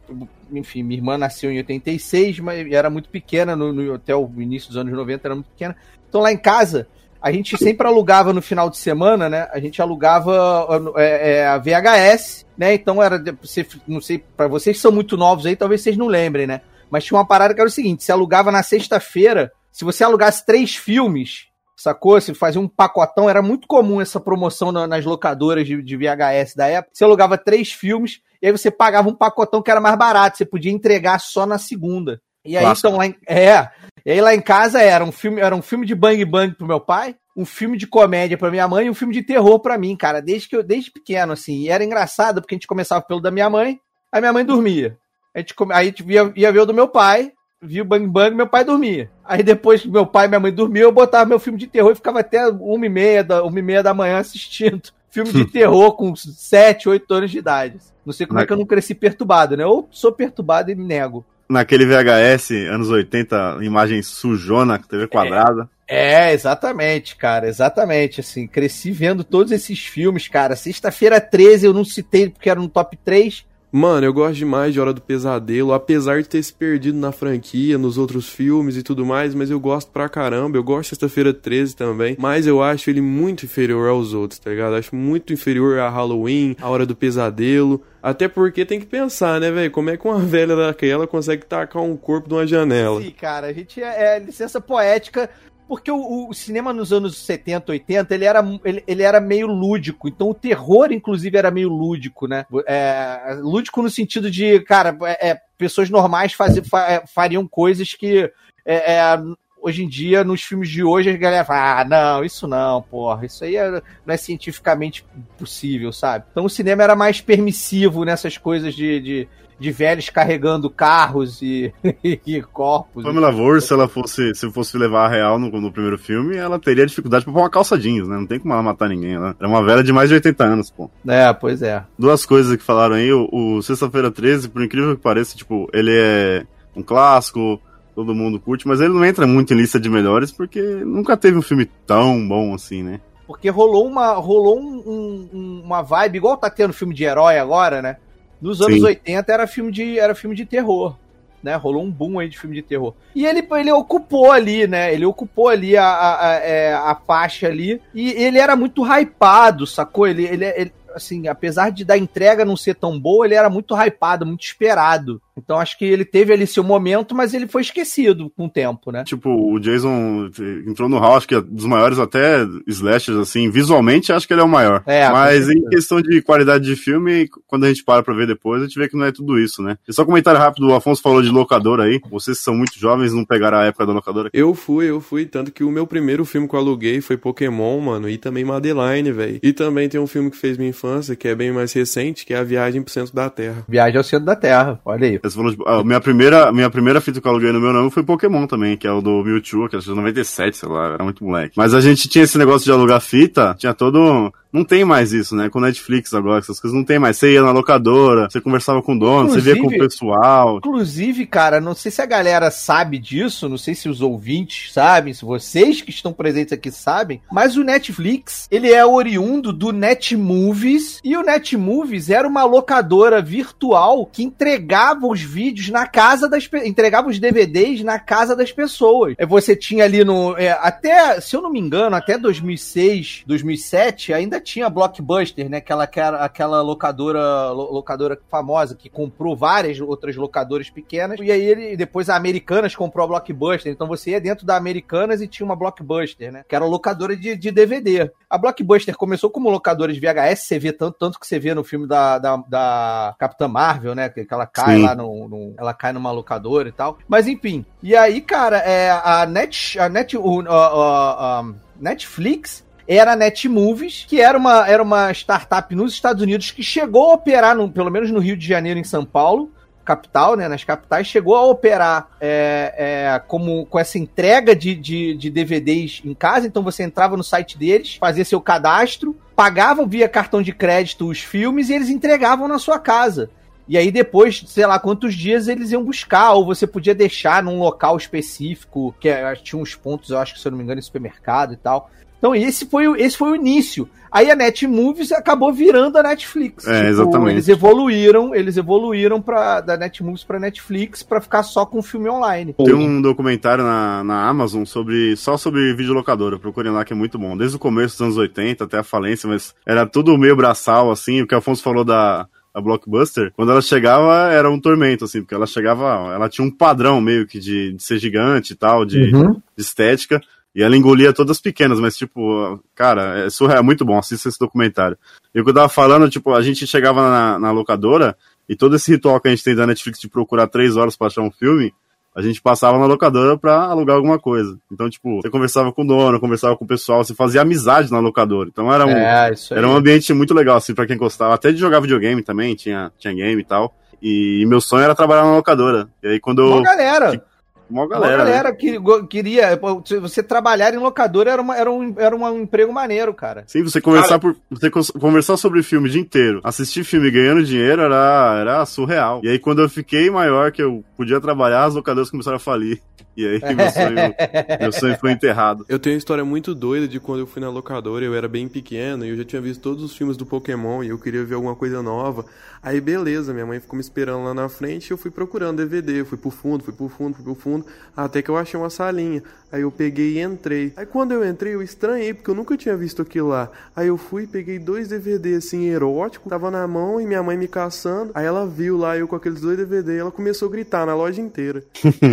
enfim, minha irmã nasceu em 86, mas era muito pequena, no, no- até o início dos anos 90 era muito pequena. Então lá em casa, a gente sempre alugava no final de semana, né? A gente alugava é, é, a VHS, né? Então era, você- não sei, para vocês que são muito novos aí, talvez vocês não lembrem, né? Mas tinha uma parada que era o seguinte: você alugava na sexta-feira, se você alugasse três filmes, sacou? Se fazia um pacotão, era muito comum essa promoção na- nas locadoras de, de VHS da época. Você alugava três filmes e aí você pagava um pacotão que era mais barato, você podia entregar só na segunda. E aí, Clássico. então, lá em, é, e aí lá em casa era um filme, era um filme de bang bang pro meu pai, um filme de comédia pra minha mãe e um filme de terror pra mim, cara, desde que eu desde pequeno assim. E era engraçado porque a gente começava pelo da minha mãe, aí minha mãe dormia. A gente aí a gente via, ia ver o do meu pai, via o bang bang, meu pai dormia. Aí depois que meu pai e minha mãe dormiam, eu botava meu filme de terror e ficava até uma e meia da, uma e meia da manhã assistindo. Filme de terror com 7, 8 anos de idade. Não sei como é que eu não cresci perturbado, né? Ou sou perturbado e me nego. Naquele VHS, anos 80, imagem sujona, TV quadrada. É, exatamente, cara, exatamente, assim, cresci vendo todos esses filmes, cara, sexta-feira 13 eu não citei porque era no top 3, Mano, eu gosto demais de Hora do Pesadelo, apesar de ter se perdido na franquia, nos outros filmes e tudo mais, mas eu gosto pra caramba. Eu gosto de Sexta-feira 13 também, mas eu acho ele muito inferior aos outros, tá ligado? Acho muito inferior a Halloween, a Hora do Pesadelo. Até porque tem que pensar, né, velho? Como é que uma velha daquela consegue tacar um corpo de uma janela? Sim, cara, a gente é, é licença poética, porque o, o cinema nos anos 70, 80, ele era, ele, ele era meio lúdico. Então o terror, inclusive, era meio lúdico, né? É, lúdico no sentido de, cara, é, é, pessoas normais fazi, fa- é, fariam coisas que. é, é, Hoje em dia, nos filmes de hoje, a galera fala: ah, não, isso não, porra, isso aí é- não é cientificamente possível, sabe? Então o cinema era mais permissivo nessas coisas de, de, de velhos carregando carros e, e corpos. Pamela Voorhees, se ela fosse, se fosse levar a real no, no primeiro filme, ela teria dificuldade pra pôr uma calça jeans, né? Não tem como ela matar ninguém. Ela era uma velha de mais de 80 anos, pô. É, pois é. Duas coisas que falaram aí, o, o Sexta-feira 13, por incrível que pareça, tipo, ele é um clássico, todo mundo curte, mas ele não entra muito em lista de melhores porque nunca teve um filme tão bom assim, né? Porque rolou uma, rolou um- um- uma vibe, igual tá tendo filme de herói agora, né? Nos anos Sim. 80 era filme de, era filme de terror. Né, rolou um boom aí de filme de terror. E ele, ele ocupou ali, né? Ele ocupou ali a, a, a, é, a faixa ali. E ele era muito hypado, sacou? Ele, ele, ele, assim, apesar de da entrega não ser tão boa, ele era muito hypado, muito esperado. Então acho que ele teve ali seu momento, mas ele foi esquecido com o tempo, né? Tipo, o Jason entrou no hall, acho que é dos maiores até slashers, assim, visualmente acho que ele é o maior. É, Mas em questão de qualidade de filme, quando a gente para pra ver depois, a gente vê que não é tudo isso, né? E só um comentário rápido, o Afonso falou de locadora aí, vocês são muito jovens, não pegaram a época da locadora. Eu fui, eu fui. Tanto que o meu primeiro filme que eu aluguei foi Pokémon, mano. E também Madeline, velho. E também tem um filme que fez minha infância, que é bem mais recente, que é A Viagem pro Centro da Terra. Viagem ao centro da Terra, olha aí. Você falou, tipo, a minha primeira, minha primeira fita que eu aluguei no meu nome foi Pokémon também, que é o do Mewtwo, que de 97, sei lá, era muito moleque. Mas a gente tinha esse negócio de alugar fita, tinha todo. Não tem mais isso, né? Com Netflix agora, essas coisas não tem mais. Você ia na locadora, você conversava com o dono, você via com o Inclusive- pessoal. Inclusive, cara, não sei se a galera sabe disso, não sei se os ouvintes sabem, se vocês que estão presentes aqui sabem, mas o Netflix, ele é oriundo do Netmovies, e o Netmovies era uma locadora virtual que entregava os vídeos na casa das entregava os DVDs na casa das pessoas. Você tinha ali no é, até, se eu não me engano, até 2006, 2007, ainda tinha Blockbuster, né, aquela aquela, locadora lo- locadora famosa que comprou várias outras locadoras pequenas. E aí ele depois a Americanas comprou a Blockbuster. Então você ia dentro da Americanas e tinha uma Blockbuster, né? Que era locadora de, de DVD. A Blockbuster começou como locadora de VHS, você vê tanto, tanto que você vê no filme da, da, da Capitã Marvel, né? Que, que ela cai Sim. lá no, no- Ela cai numa locadora e tal. Mas enfim. E aí, cara, é, a Net. A Net o- a- a- a Netflix era a Netmovies, que era uma, era uma startup nos Estados Unidos que chegou a operar, no, pelo menos no Rio de Janeiro em São Paulo, capital, né, nas capitais, chegou a operar é, é, como, com essa entrega de, de, de DVDs em casa. Então você entrava no site deles, fazia seu cadastro, pagava via cartão de crédito os filmes e eles entregavam na sua casa. E aí depois, sei lá quantos dias eles iam buscar, ou você podia deixar num local específico, que é, tinha uns pontos, eu acho que se eu não me engano, em supermercado e tal. Então esse foi, o- esse foi o início. Aí a Netmovies acabou virando a Netflix. É, exatamente. Eles evoluíram, eles evoluíram pra, da Netmovies pra Netflix pra ficar só com filme online. Tem um documentário na, na Amazon sobre só sobre videolocadora. Procurem lá que é muito bom. Desde o começo dos anos 80 até a falência, mas era tudo meio braçal, assim. O que o Afonso falou da, da Blockbuster, quando ela chegava era um tormento, assim, porque ela chegava, ela tinha um padrão meio que de, de ser gigante e tal, de, Uhum. de estética. E ela engolia todas as pequenas, mas, tipo, cara, é surreal, é muito bom, assista esse documentário. E o que eu tava falando, tipo, a gente chegava na, na locadora e todo esse ritual que a gente tem da Netflix de procurar três horas pra achar um filme, a gente passava na locadora pra alugar alguma coisa. Então, tipo, você conversava com o dono, conversava com o pessoal, você fazia amizade na locadora. Então era um, É, era um ambiente muito legal, assim, pra quem gostava. Até de jogar videogame também, tinha, tinha game e tal. E meu sonho era trabalhar na locadora. E aí quando Uma eu. galera. Uma Uma galera. né? galera que queria. Você trabalhar em locadora era, uma, era, um, era um emprego maneiro, cara. Sim, você conversar, por, você conversar sobre filme o dia inteiro, assistir filme ganhando dinheiro era, era surreal. E aí, quando eu fiquei maior, que eu podia trabalhar, as locadoras começaram a falir. E aí, meu sonho, meu sonho foi enterrado. Eu tenho uma história muito doida de quando eu fui na locadora, eu era bem pequeno e eu já tinha visto todos os filmes do Pokémon e eu queria ver alguma coisa nova. Aí beleza, minha mãe ficou me esperando lá na frente e eu fui procurando DVD, eu fui pro fundo, fui pro fundo, fui pro fundo, até que eu achei uma salinha. Aí eu peguei e entrei. Aí quando eu entrei, eu estranhei, porque eu nunca tinha visto aquilo lá. Aí eu fui, peguei dois DVD assim, eróticos, tava na mão e minha mãe me caçando. Aí ela viu lá eu com aqueles dois DVD e ela começou a gritar na loja inteira.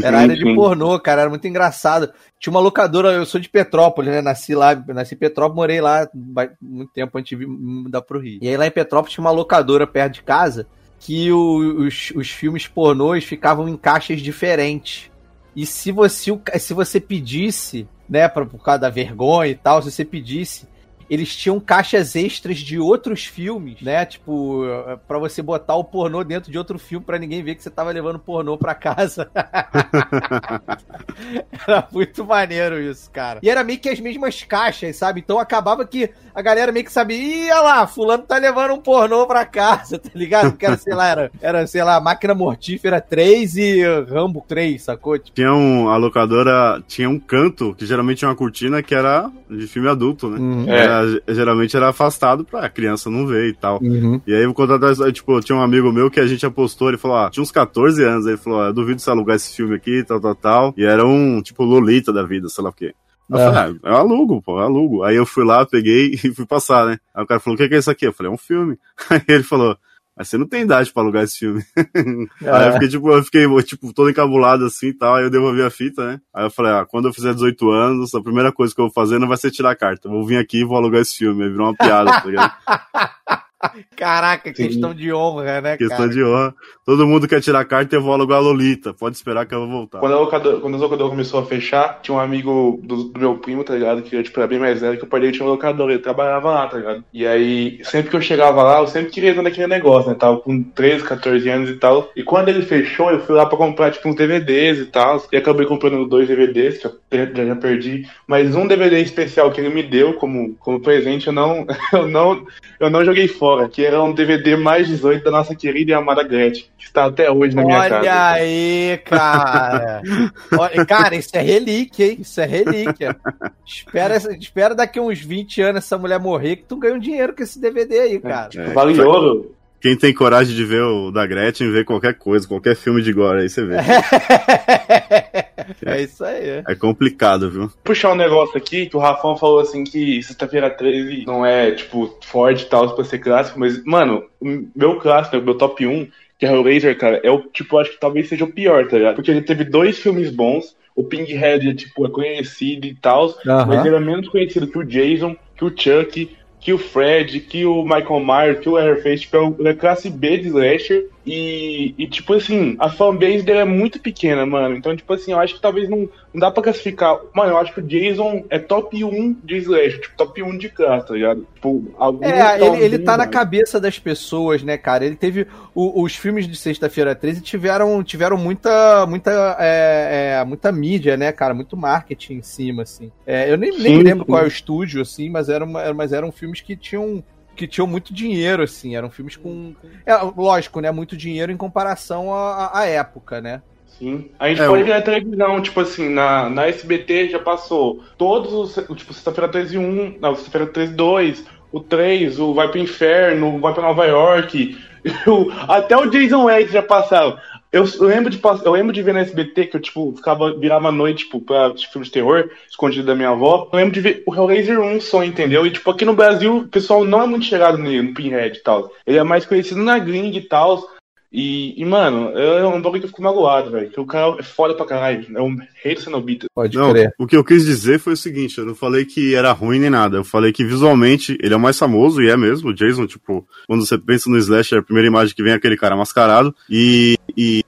Era área de Sim. Cara, era muito engraçado. Tinha uma locadora, eu sou de Petrópolis, né? Nasci lá, nasci em Petrópolis, morei lá muito tempo antes de mudar pro Rio. E aí lá em Petrópolis tinha uma locadora perto de casa que o- os, os filmes pornôs ficavam em caixas diferentes. E se você, se você pedisse, né, pra, por causa da vergonha e tal, se você pedisse, eles tinham caixas extras de outros filmes, né? Tipo, eh, pra você botar o pornô dentro de outro filme pra ninguém ver que você tava levando pornô pra casa. Era muito maneiro isso, cara. E era meio que as mesmas caixas, sabe? Então acabava que a galera meio que sabia, ih, olha lá, fulano tá levando um pornô pra casa, tá ligado? Porque era, sei lá, era, era sei lá, Máquina Mortífera 3 e Rambo 3, sacou? Tipo, Tinha um, a locadora tinha um canto, que geralmente tinha uma cortina que era de filme adulto, né? uhum. Era- geralmente era afastado pra criança não ver e tal. Uhum. E aí, eu vou contar história, tipo, tinha um amigo meu que a gente apostou, ele falou, ah, tinha uns 14 anos, aí ele falou, ah, eu duvido você alugar esse filme aqui, tal, tal, tal. E era um, tipo, Lolita da vida, sei lá o quê. Eu falei, ah, eu alugo, pô, eu alugo. Aí eu fui lá, peguei e fui passar, né? Aí o cara falou, o que que é isso aqui? Eu falei, é um filme. Aí ele falou, Mas você não tem idade pra alugar esse filme. É. Aí eu fiquei, tipo, eu fiquei, tipo, todo encabulado assim e tal, aí eu devolvi a fita, né? Aí eu falei, ah, quando eu fizer 18 anos, a primeira coisa que eu vou fazer não vai ser tirar a carta. Eu vou vir aqui e vou alugar esse filme. Aí virou uma piada, tá ligado? Caraca, Sim. questão de honra, né, Questão cara? de honra. Todo mundo quer tirar carta e eu vou alugar a Lolita. Pode esperar que eu vou voltar. Quando a locadora, quando a locadora começou a fechar, tinha um amigo do, do meu primo, tá ligado? Que tipo, era bem mais velho, que o pai dele tinha uma locadora, ele trabalhava lá, tá ligado? E aí, sempre que eu chegava lá, eu sempre queria entrar naquele negócio, né? Tava com 13, 14 anos e tal. E quando ele fechou, eu fui lá pra comprar, tipo, uns DVDs e tal. E acabei comprando dois DVDs, que eu já, já perdi. Mas um DVD especial que ele me deu como, como presente, eu não, eu não, eu não joguei fora. Que era um DVD mais 18 da nossa querida e amada Gretchen, que está até hoje na minha Olha casa. aí, cara. Olha, cara, isso é relíquia, hein? Isso é relíquia. Espera, espera daqui uns 20 anos essa mulher morrer que tu ganha um dinheiro com esse DVD aí, cara. É, Vale ouro. Quem tem coragem de ver o da Gretchen, vê qualquer coisa, qualquer filme de gore, aí você vê. É isso aí. É complicado, viu? puxar um negócio aqui, que o Rafão falou assim que sexta-feira 13 não é, tipo, forte e tal pra ser clássico, mas, mano, o meu clássico, meu top 1, que é Hellraiser, cara, é o, tipo, acho que talvez seja o pior, tá ligado? Porque ele teve dois filmes bons, o Pinhead, tipo, é conhecido e tal, mas ele é menos conhecido que o Jason, que o Chuck, que o Fred, que o Michael Myers, que o Leatherface, tipo, é é classe B de slasher, e, e, tipo assim, a fanbase dele é muito pequena, mano, então, tipo assim, eu acho que talvez não, não dá pra classificar, mano, eu acho que o Jason é top 1 de slasher, tipo, top 1 de classe, tá ligado? Tipo, É, ele, ele tá na mais. cabeça das pessoas, né, cara? Ele teve. o- os filmes de Sexta-feira 13 tiveram, tiveram muita, muita, é, é, muita mídia, né, cara? Muito marketing em cima, assim. É, eu nem, nem Sim, lembro sim. qual é o estúdio, assim, mas eram, mas eram filmes que tinham. Que tinham muito dinheiro, assim. Eram filmes com. É, lógico, né? Muito dinheiro em comparação à, à época, né? Sim. A gente É, pode ver na televisão, tipo assim, na, na SBT já passou todos os. Tipo, sexta-feira 13 1, não, sexta-feira 13 2, o 3, o Vai pro Inferno, o Vai pra Nova York, o- até o Jason X já passaram. Eu lembro, de, eu lembro de ver na SBT que eu, tipo, ficava, virava noite, tipo, assistir filmes de terror, escondido da minha avó. Eu lembro de ver o Hellraiser 1 só, entendeu? E, tipo, aqui no Brasil, o pessoal não é muito chegado nele, no Pinhead e tal. Ele é mais conhecido na gringa e tal. E, e, mano, é um bagulho que eu fico magoado, velho. Que o cara é foda pra caralho. É um rei do Cenobita. Pode Não, crer. o que eu quis dizer foi o seguinte, eu não falei que era ruim nem nada, eu falei que visualmente ele é o mais famoso, e é mesmo, o Jason, tipo, quando você pensa no Slasher, a primeira imagem que vem é aquele cara mascarado, e, e,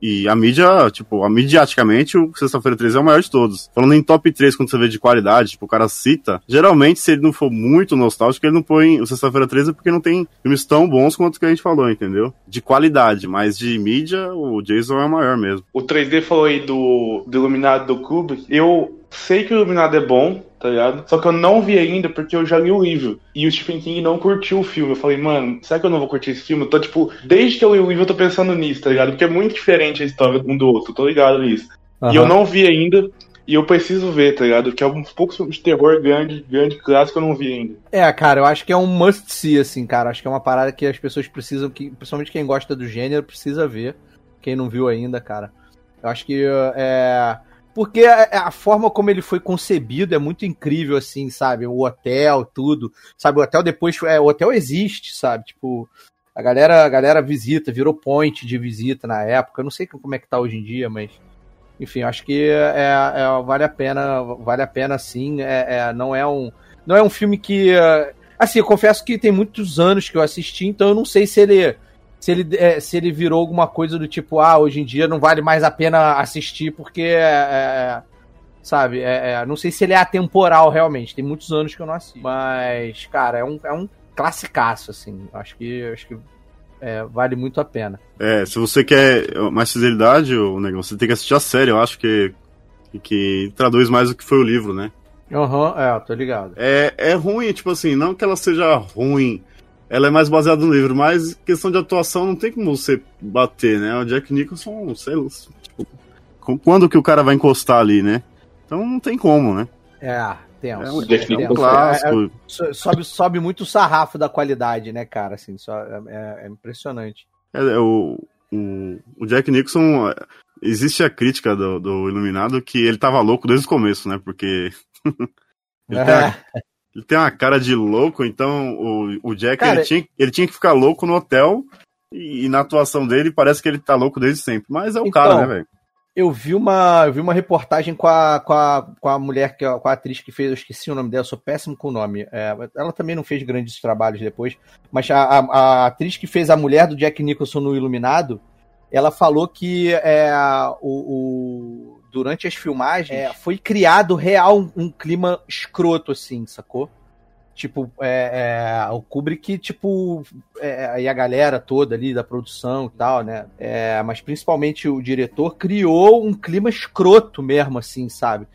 e a mídia, tipo, a mediaticamente, o Sexta-feira 13 é o maior de todos. Falando em top 3, quando você vê de qualidade, tipo, o cara cita, geralmente, se ele não for muito nostálgico, ele não põe o Sexta-feira 13 porque não tem filmes tão bons quanto que a gente falou, entendeu? De qualidade, mas de mídia, o Jason é o maior mesmo. O 3D falou aí do, do Iluminado do Kubrick. Eu sei que o Iluminado é bom, tá ligado? Só que eu não vi ainda porque eu já li o livro. E o Stephen King não curtiu o filme. Eu falei, mano, será que eu não vou curtir esse filme? Eu tô, tipo, desde que eu li o livro eu tô pensando nisso, tá ligado? Porque é muito diferente a história um do outro, tô ligado nisso. E eu não vi ainda. E eu preciso ver, tá ligado? Que é um filmes de terror grande, grande clássico eu não vi ainda. É, cara, eu acho que é um must see, assim, cara. Acho que é uma parada que as pessoas precisam, que, principalmente quem gosta do gênero, precisa ver. Quem não viu ainda, cara. Eu acho que é. Porque a, a forma como ele foi concebido é muito incrível, assim, sabe? O hotel, tudo. Sabe, o hotel depois. É, o hotel existe, sabe? Tipo. A galera, a galera visita, virou point de visita na época. Eu não sei como é que tá hoje em dia, mas. Enfim, acho que é, é- vale a pena, vale a pena sim. É, é- não é um, não é um filme que, é, assim, eu confesso que tem muitos anos que eu assisti, então eu não sei se ele, se ele, é, se ele virou alguma coisa do tipo, ah, hoje em dia não vale mais a pena assistir porque, é, é, sabe, é, é, não sei se ele é atemporal realmente. Tem muitos anos que eu não assisto, mas, cara, é um, é um classicaço, assim. Acho que, acho que é, vale muito a pena. É, se você quer mais fidelidade, o negócio, você tem que assistir a série, eu acho que, que traduz mais o que foi o livro, né? Aham, é, tô ligado. É, é ruim, tipo assim, não que ela seja ruim, ela é mais baseada no livro, mas questão de atuação não tem como você bater, né? O Jack Nicholson, sei lá, tipo, quando que o cara vai encostar ali, né? Então não tem como, né? É, tenso. É um, Jack é um Nicholson clássico. É, so- sobe, sobe muito o sarrafo da qualidade, né, cara? Assim, só, é, é impressionante. É, é, o, o, o Jack Nixon, é, existe a crítica do, do Iluminado que ele tava louco desde o começo, né? Porque ele, tem a- ele tem uma cara de louco, então o, o Jack Cara, ele, tinha, ele tinha que ficar louco no hotel E, e na atuação dele parece que ele tá louco desde sempre. Mas é o Então, cara, né, velho? Eu vi uma, eu vi uma reportagem com a, com a, com a mulher, que, com a atriz que fez, eu esqueci o nome dela, sou péssimo com o nome. É, ela também não fez grandes trabalhos depois, mas a, a, a atriz que fez a mulher do Jack Nicholson no Iluminado, ela falou que é, o, o- durante as filmagens é, foi criado real um, clima escroto, assim, sacou? Tipo, é, é, o Kubrick, tipo, é, e a galera toda ali da produção e tal, né? É, mas principalmente o diretor criou um clima escroto mesmo, assim, sabe?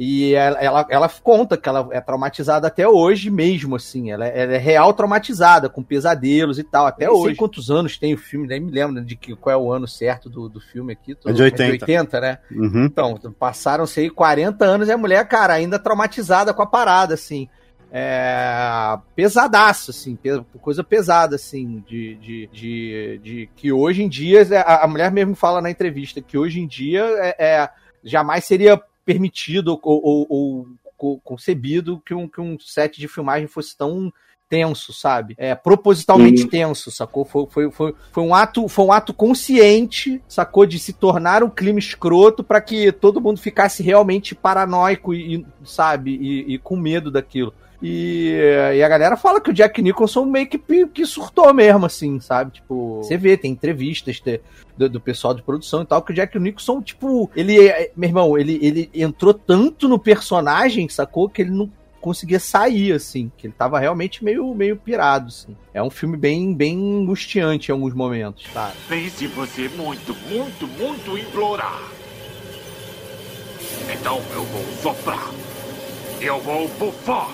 E ela, ela, ela conta que ela é traumatizada até hoje mesmo, assim. Ela, é- ela é real traumatizada, com pesadelos e tal, até sei hoje. quantos anos tem o filme, nem me lembro de que, qual é o ano certo do, do filme aqui. É de 80. É de 80, né? Uhum. Então, passaram-se aí 40 anos e a mulher, cara, ainda traumatizada com a parada, assim. É, pesadaço, assim, coisa pesada, assim, de, de, de, de- que hoje em dia, a, a mulher mesmo fala na entrevista que hoje em dia é, é, jamais seria permitido ou, ou- ou co- concebido que um, que um set de filmagem fosse tão tenso, sabe? É propositalmente Sim. tenso, sacou? Foi, foi, foi, foi um ato, foi um ato consciente, sacou? De se tornar um clima escroto para que todo mundo ficasse realmente paranoico e, e, sabe, e, e com medo daquilo. E, e a galera fala que o Jack Nicholson meio que, que surtou mesmo, assim, sabe? Tipo, você vê, tem entrevistas te- do, do pessoal de produção e tal, que o Jack Nicholson, tipo, ele, é- meu irmão, ele, ele entrou tanto no personagem, sacou? Que ele não conseguia sair, assim, que ele tava realmente meio, meio pirado, assim. É um filme bem, bem angustiante em alguns momentos, cara. Pense você muito, muito, muito implorar. Então eu vou soprar. Eu vou bufar.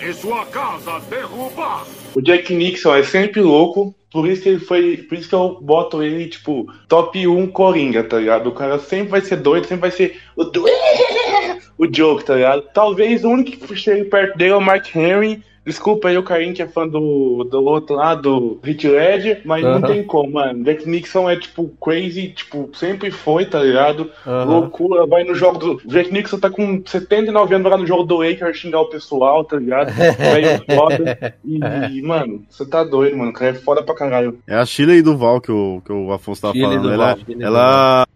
E sua casa derrubar. O Jack Nixon é sempre louco, por isso que ele foi. Por isso que eu boto ele, tipo, top 1 Coringa, tá ligado? O cara sempre vai ser doido, sempre vai ser o, do... o joke, tá ligado? Talvez o único que chegue perto dele é o Mark Henry. Desculpa aí o Carinho que é fã do, do outro lá, do Hit Ledger, mas não tem como, mano. Jack Nixon é, tipo, crazy, tipo, sempre foi, tá ligado? Loucura, vai no jogo do. Jack Nixon tá com 79 anos, vai lá no jogo do Lakers xingar o pessoal, tá ligado? Velho foda. E, e, mano, você tá doido, mano. O cara é foda pra caralho. É a Shirley Duval que o, que o Afonso tava Shirley falando. Duval, ela, Shirley ela, ela,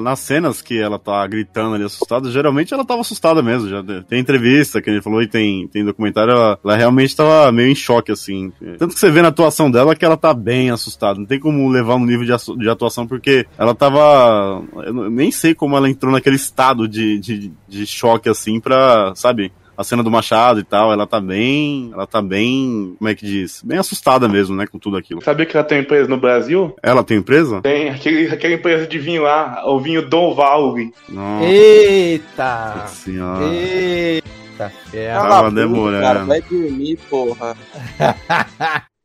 nas cenas que ela tá gritando ali assustada, geralmente ela tava assustada mesmo. Já tem entrevista que ele falou e tem, tem documentário, ela, ela realmente tava meio em choque, assim. Tanto que você vê na atuação dela que ela tá bem assustada. Não tem como levar um nível de, de atuação, porque ela tava. Eu nem sei como ela entrou naquele estado de, de, de choque, assim, pra, sabe? A cena do Machado e tal, ela tá bem. Ela tá bem. Como é que diz? Bem assustada mesmo, né? Com tudo aquilo. Sabia que ela tem empresa no Brasil? Ela tem empresa? Tem aquele, aquela empresa de vinho lá, o vinho Dom Valve. Nossa Eita! senhora. Eita, ferro. Tava Cala a boca, demorando. cara, vai dormir, porra.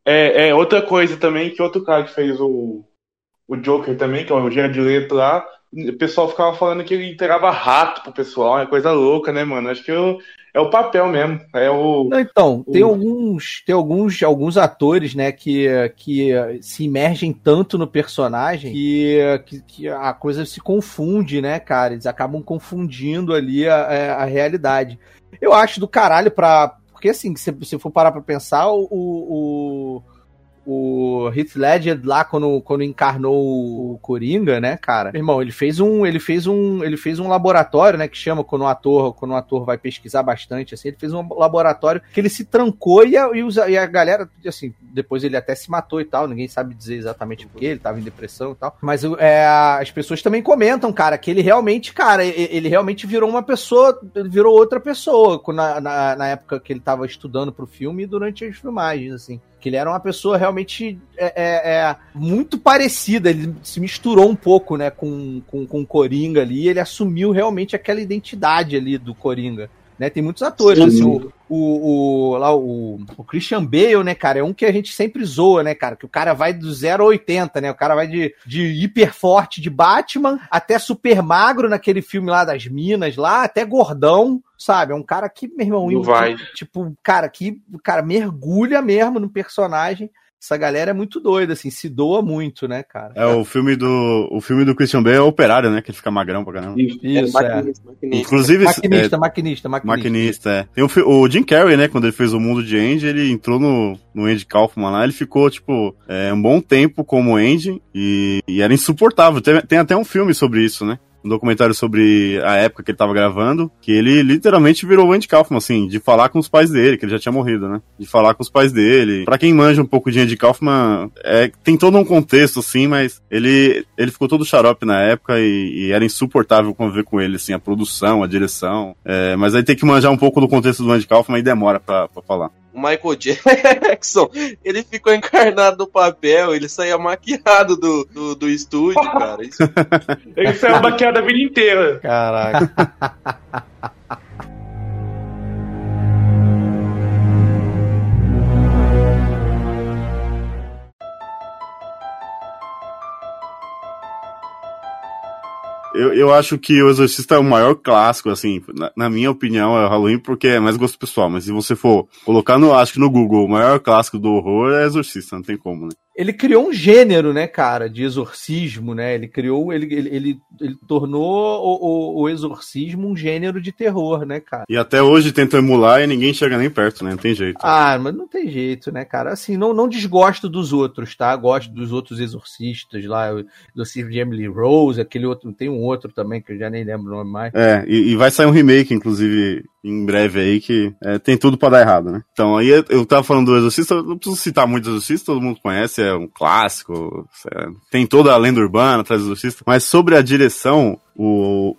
É, é outra coisa também que outro cara que fez o, o Joker também, que é o Jared Leto lá, o pessoal ficava falando que ele entregava rato pro pessoal, é coisa louca, né, mano? Acho que o- é o papel mesmo, é o... Não, então, tem O- alguns, tem alguns, alguns atores, né, que, que se imergem tanto no personagem que, que, que a coisa se confunde, né, cara? Eles acabam confundindo ali a, a, a realidade. Eu acho do caralho pra. Porque assim, se você for parar pra pensar, o. o o Heath Ledger lá quando, quando encarnou o Coringa, né, cara? Irmão, ele fez um, ele fez um, ele fez um laboratório, né, que chama quando um ator, quando um ator vai pesquisar bastante assim, ele fez um laboratório que ele se trancou e a, e os- e a galera, assim, depois ele até se matou e tal, ninguém sabe dizer exatamente por quê, ele tava em depressão e tal. Mas o- é, as pessoas também comentam, cara, que ele realmente, cara, ele realmente virou uma pessoa, ele virou outra pessoa na, na, na época que ele tava estudando pro filme e durante as filmagens, assim. Que ele era uma pessoa realmente é, é, é, muito parecida, ele se misturou um pouco, né, com, com, com o Coringa ali, ele assumiu realmente aquela identidade ali do Coringa. Né, tem muitos atores, Sim. assim, o, o, o, lá, o, o Christian Bale, né, cara, é um que a gente sempre zoa, né, cara, que o cara vai do 0 a 80, né, o cara vai de, de hiper forte de Batman até super magro naquele filme lá das Minas, lá, até gordão, sabe, é um cara que, meu irmão, Não vai. tipo, cara, que o cara mergulha mesmo no personagem. Essa galera é muito doida, assim, se doa muito, né, cara? É o filme do. O filme do Christian Bale é Operário, né? Que ele fica magrão pra caramba. Isso. Isso, é. maquinista, maquinista. Inclusive, Maquinista, é, maquinista, maquinista. maquinista, é. Tem o, o Jim Carrey, né? Quando ele fez o Mundo de Andy, ele entrou no, no Andy Kaufman lá, ele ficou, tipo, é, um bom tempo como Andy e, e era insuportável. Tem, tem até um filme sobre isso, né? Um documentário sobre a época que ele tava gravando, que ele literalmente virou o Andy Kaufman, assim, de falar com os pais dele, que ele já tinha morrido, né? De falar com os pais dele. Pra quem manja um pouco de Andy Kaufman, é, tem todo um contexto, assim, mas ele, ele ficou todo xarope na época e, e era insuportável conviver com ele, assim, a produção, a direção. É, mas aí tem que manjar um pouco do contexto do Andy Kaufman e demora pra, pra falar. O Michael Jackson, ele ficou encarnado no papel, ele saía maquiado do, do, do estúdio, cara. Isso Ele saiu maquiado a vida inteira. Caraca. Eu, eu acho que o Exorcista é o maior clássico, assim, na, na minha opinião, é o Halloween, porque é mais gosto pessoal. Mas se você for colocar no, acho que no Google, o maior clássico do horror é Exorcista, não tem como, né? Ele criou um gênero, né, cara, de exorcismo, né? Ele criou, ele, ele, ele, ele tornou o, o, o exorcismo um gênero de terror, né, cara? E até hoje tentam emular e ninguém chega nem perto, né? Não tem jeito. Ah, mas não tem jeito, né, cara? Assim, não, não desgosto dos outros, tá? Gosto dos outros exorcistas lá, o exorcismo de Emily Rose, aquele outro, tem um outro também que eu já nem lembro o nome mais. É, e, e vai sair um remake, inclusive, em breve aí, que é, tem tudo pra dar errado, né? Então, aí eu- tava falando do Exorcista, não preciso citar muito Exorcista, todo mundo conhece, é um clássico, é, tem toda a lenda urbana atrás do Exorcista, mas sobre a direção, o,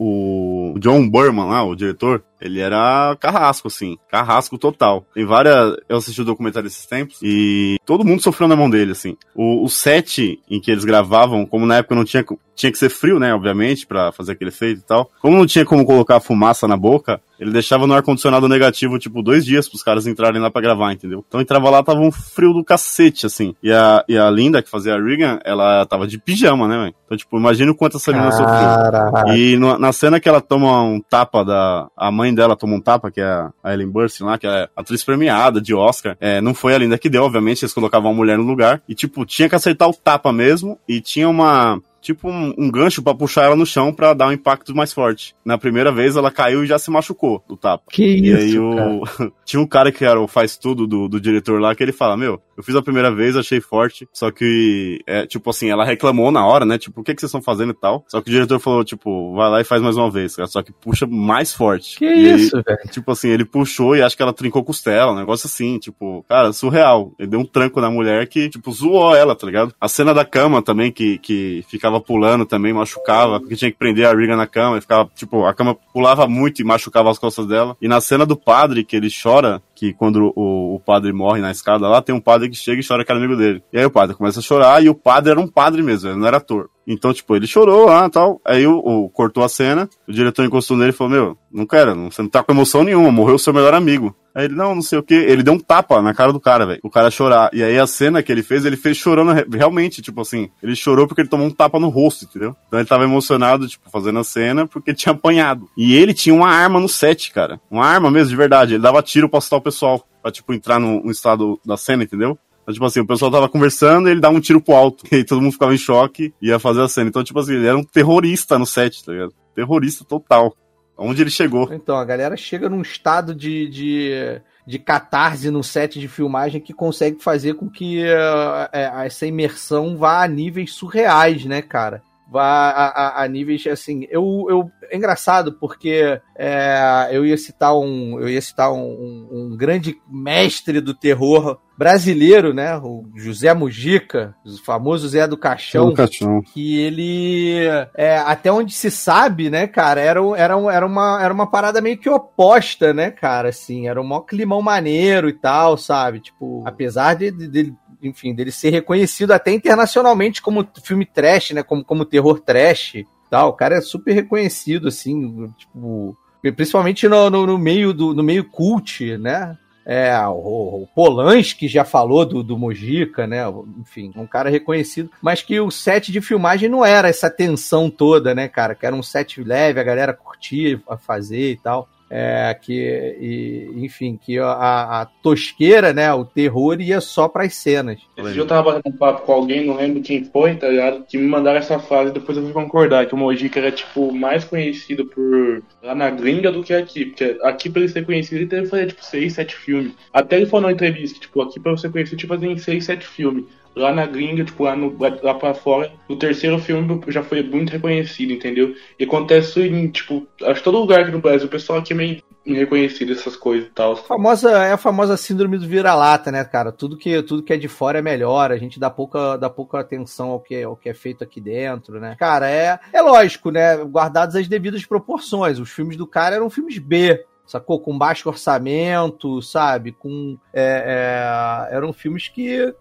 o John Burman lá, o diretor, ele era carrasco, assim, carrasco total. Tem várias, eu assisti o documentário esses tempos, e todo mundo sofreu na mão dele, assim. O, o set em que eles gravavam, como na época não tinha, tinha que ser frio, né, obviamente, pra fazer aquele efeito e tal, como não tinha como colocar fumaça na boca, ele deixava no ar-condicionado negativo, tipo, dois dias pros caras entrarem lá pra gravar, entendeu? Então entrava lá, tava um frio do cacete, assim. E a, e a Linda, que fazia a Regan, ela tava de pijama, né, velho? Então, tipo, imagina o quanto essa menina sofreu. Caraca. E no- na cena que ela toma um tapa da. A mãe dela toma um tapa, que é a a Ellen Burstyn lá, que é atriz premiada de Oscar. É, não foi a Linda que deu, obviamente, eles colocavam uma mulher no lugar. E, tipo, tinha que acertar o tapa mesmo. E tinha uma. Tipo um, um gancho pra puxar ela no chão pra dar um impacto mais forte. Na primeira vez ela caiu e já se machucou do tapa. Que E aí isso, o... cara. tinha um cara que era o faz tudo do, do diretor lá, que ele fala, meu, eu fiz a primeira vez, achei forte, só que, é, tipo assim, ela reclamou na hora, né, tipo, o que que vocês estão fazendo e tal, só que o diretor falou, tipo, vai lá e faz mais uma vez, só que puxa mais forte. Que E aí, isso, velho? Tipo assim, ele puxou e acho que ela trincou costela, um negócio assim, tipo, cara, surreal. Ele deu um tranco na mulher que, tipo, zoou ela, tá ligado? A cena da cama também, que, que ficava pulando também, machucava, porque tinha que prender a Regan na cama, e ficava, tipo, a cama pulava muito e machucava as costas dela. E na cena do padre, que ele chora, que quando o, o padre morre na escada lá, tem um padre que chega e chora que era amigo dele. E aí o padre começa a chorar, e o padre era um padre mesmo, ele não era ator. Então, tipo, ele chorou lá e tal. Aí o, o- cortou a cena, o diretor encostou nele e falou: Meu, não quero, não- você não tá com emoção nenhuma, morreu o seu melhor amigo. Aí ele, não, não sei o que. Ele deu um tapa na cara do cara, velho. O cara chorar. E aí a cena que ele fez, ele fez chorando re- realmente, tipo assim. Ele chorou porque ele tomou um tapa no rosto, entendeu? Então ele tava emocionado, tipo, fazendo a cena porque tinha apanhado. E ele tinha uma arma no set, cara. Uma arma mesmo, de verdade. Ele dava tiro pra assustar o pessoal. Pra, tipo, entrar no, no estado da cena, entendeu? Então, tipo assim, o pessoal tava conversando e ele dava um tiro pro alto. E aí todo mundo ficava em choque e ia fazer a cena. Então, tipo assim, ele era um terrorista no set, tá ligado? Terrorista total. Onde ele chegou. Então, a galera chega num estado de, de, de catarse no set de filmagem que consegue fazer com que eh, essa imersão vá a níveis surreais, né, cara? Vá a, a- a níveis assim. Eu, eu, é engraçado porque é, eu ia citar um. Eu ia citar um, um- grande mestre do terror brasileiro, né? O José Mujica, o famoso Zé do Caixão Pelo caixão. que ele é, até onde se sabe, né, cara, era, era, era, uma, era uma parada meio que oposta, né, cara, assim, era um maior climão maneiro e tal, sabe, tipo, apesar de, de- dele, enfim, dele ser reconhecido até internacionalmente como filme trash, né, como, como terror trash tal, o cara é super reconhecido, assim, tipo, principalmente no, no, no meio do no meio cult, né, é, o, o Polanski já falou do, do Mojica, né? Enfim, um cara reconhecido. Mas que o set de filmagem não era essa tensão toda, né, cara? Que era um set leve, a galera curtia a fazer e tal. É, que, e, enfim, que a, a tosqueira, né, o terror ia só pras cenas. Esse dia eu tava batendo papo com alguém, não lembro quem foi, tá ligado? Que me mandaram essa frase depois eu fui concordar, que o Mojica era, tipo, mais conhecido por lá na gringa do que aqui. Porque aqui, pra ele ser conhecido, ele teve que fazer, tipo, 6, 7 filmes. Até ele falou na entrevista, que, tipo, aqui pra você conhecer, tipo, fazer em 6, 7 filmes. Lá na gringa, tipo, lá, no, lá pra fora, o terceiro filme já foi muito reconhecido, entendeu? E acontece em, tipo, acho que todo lugar aqui no Brasil, o pessoal aqui é meio reconhecido essas coisas e tal. Famosa, é a famosa síndrome do vira-lata, né, cara? Tudo que, tudo que é de fora é melhor, a gente dá pouca, dá pouca atenção ao que, ao que é feito aqui dentro, né? Cara, é, é lógico, né? Guardadas as devidas proporções. Os filmes do cara eram filmes B, sacou? Com baixo orçamento, sabe? Com. é, é, eram filmes que,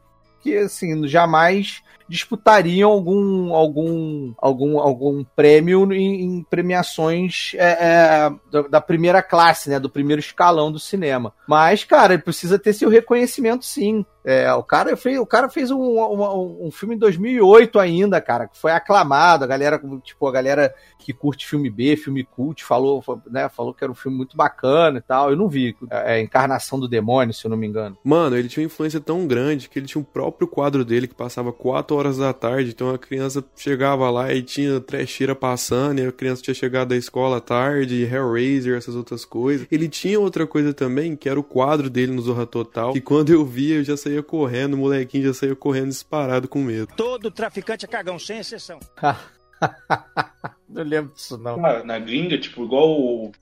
que assim, jamais disputariam algum algum algum, algum prêmio em, em premiações é, é, da, primeira classe, né, do primeiro escalão do cinema. Mas, cara, ele precisa ter seu reconhecimento, sim. É, o cara fez, o cara fez um, um, um filme em 2008 ainda, cara, que foi aclamado. A galera, tipo, a galera que curte filme B, filme cult, falou, né, falou que era um filme muito bacana e tal. Eu não vi. É, é Encarnação do Demônio, se eu não me engano. Mano, ele tinha uma influência tão grande que ele tinha um próprio quadro dele que passava 4 horas da tarde. Então a criança chegava lá e tinha trecheira passando, e a criança tinha chegado da escola à tarde, Hellraiser, essas outras coisas. Ele tinha outra coisa também, que era o quadro dele no Zorra Total, que quando eu via, eu já saía correndo, o molequinho já saía correndo disparado com medo. Todo traficante é cagão, sem exceção. não lembro disso, não. Cara, na gringa, tipo, igual o,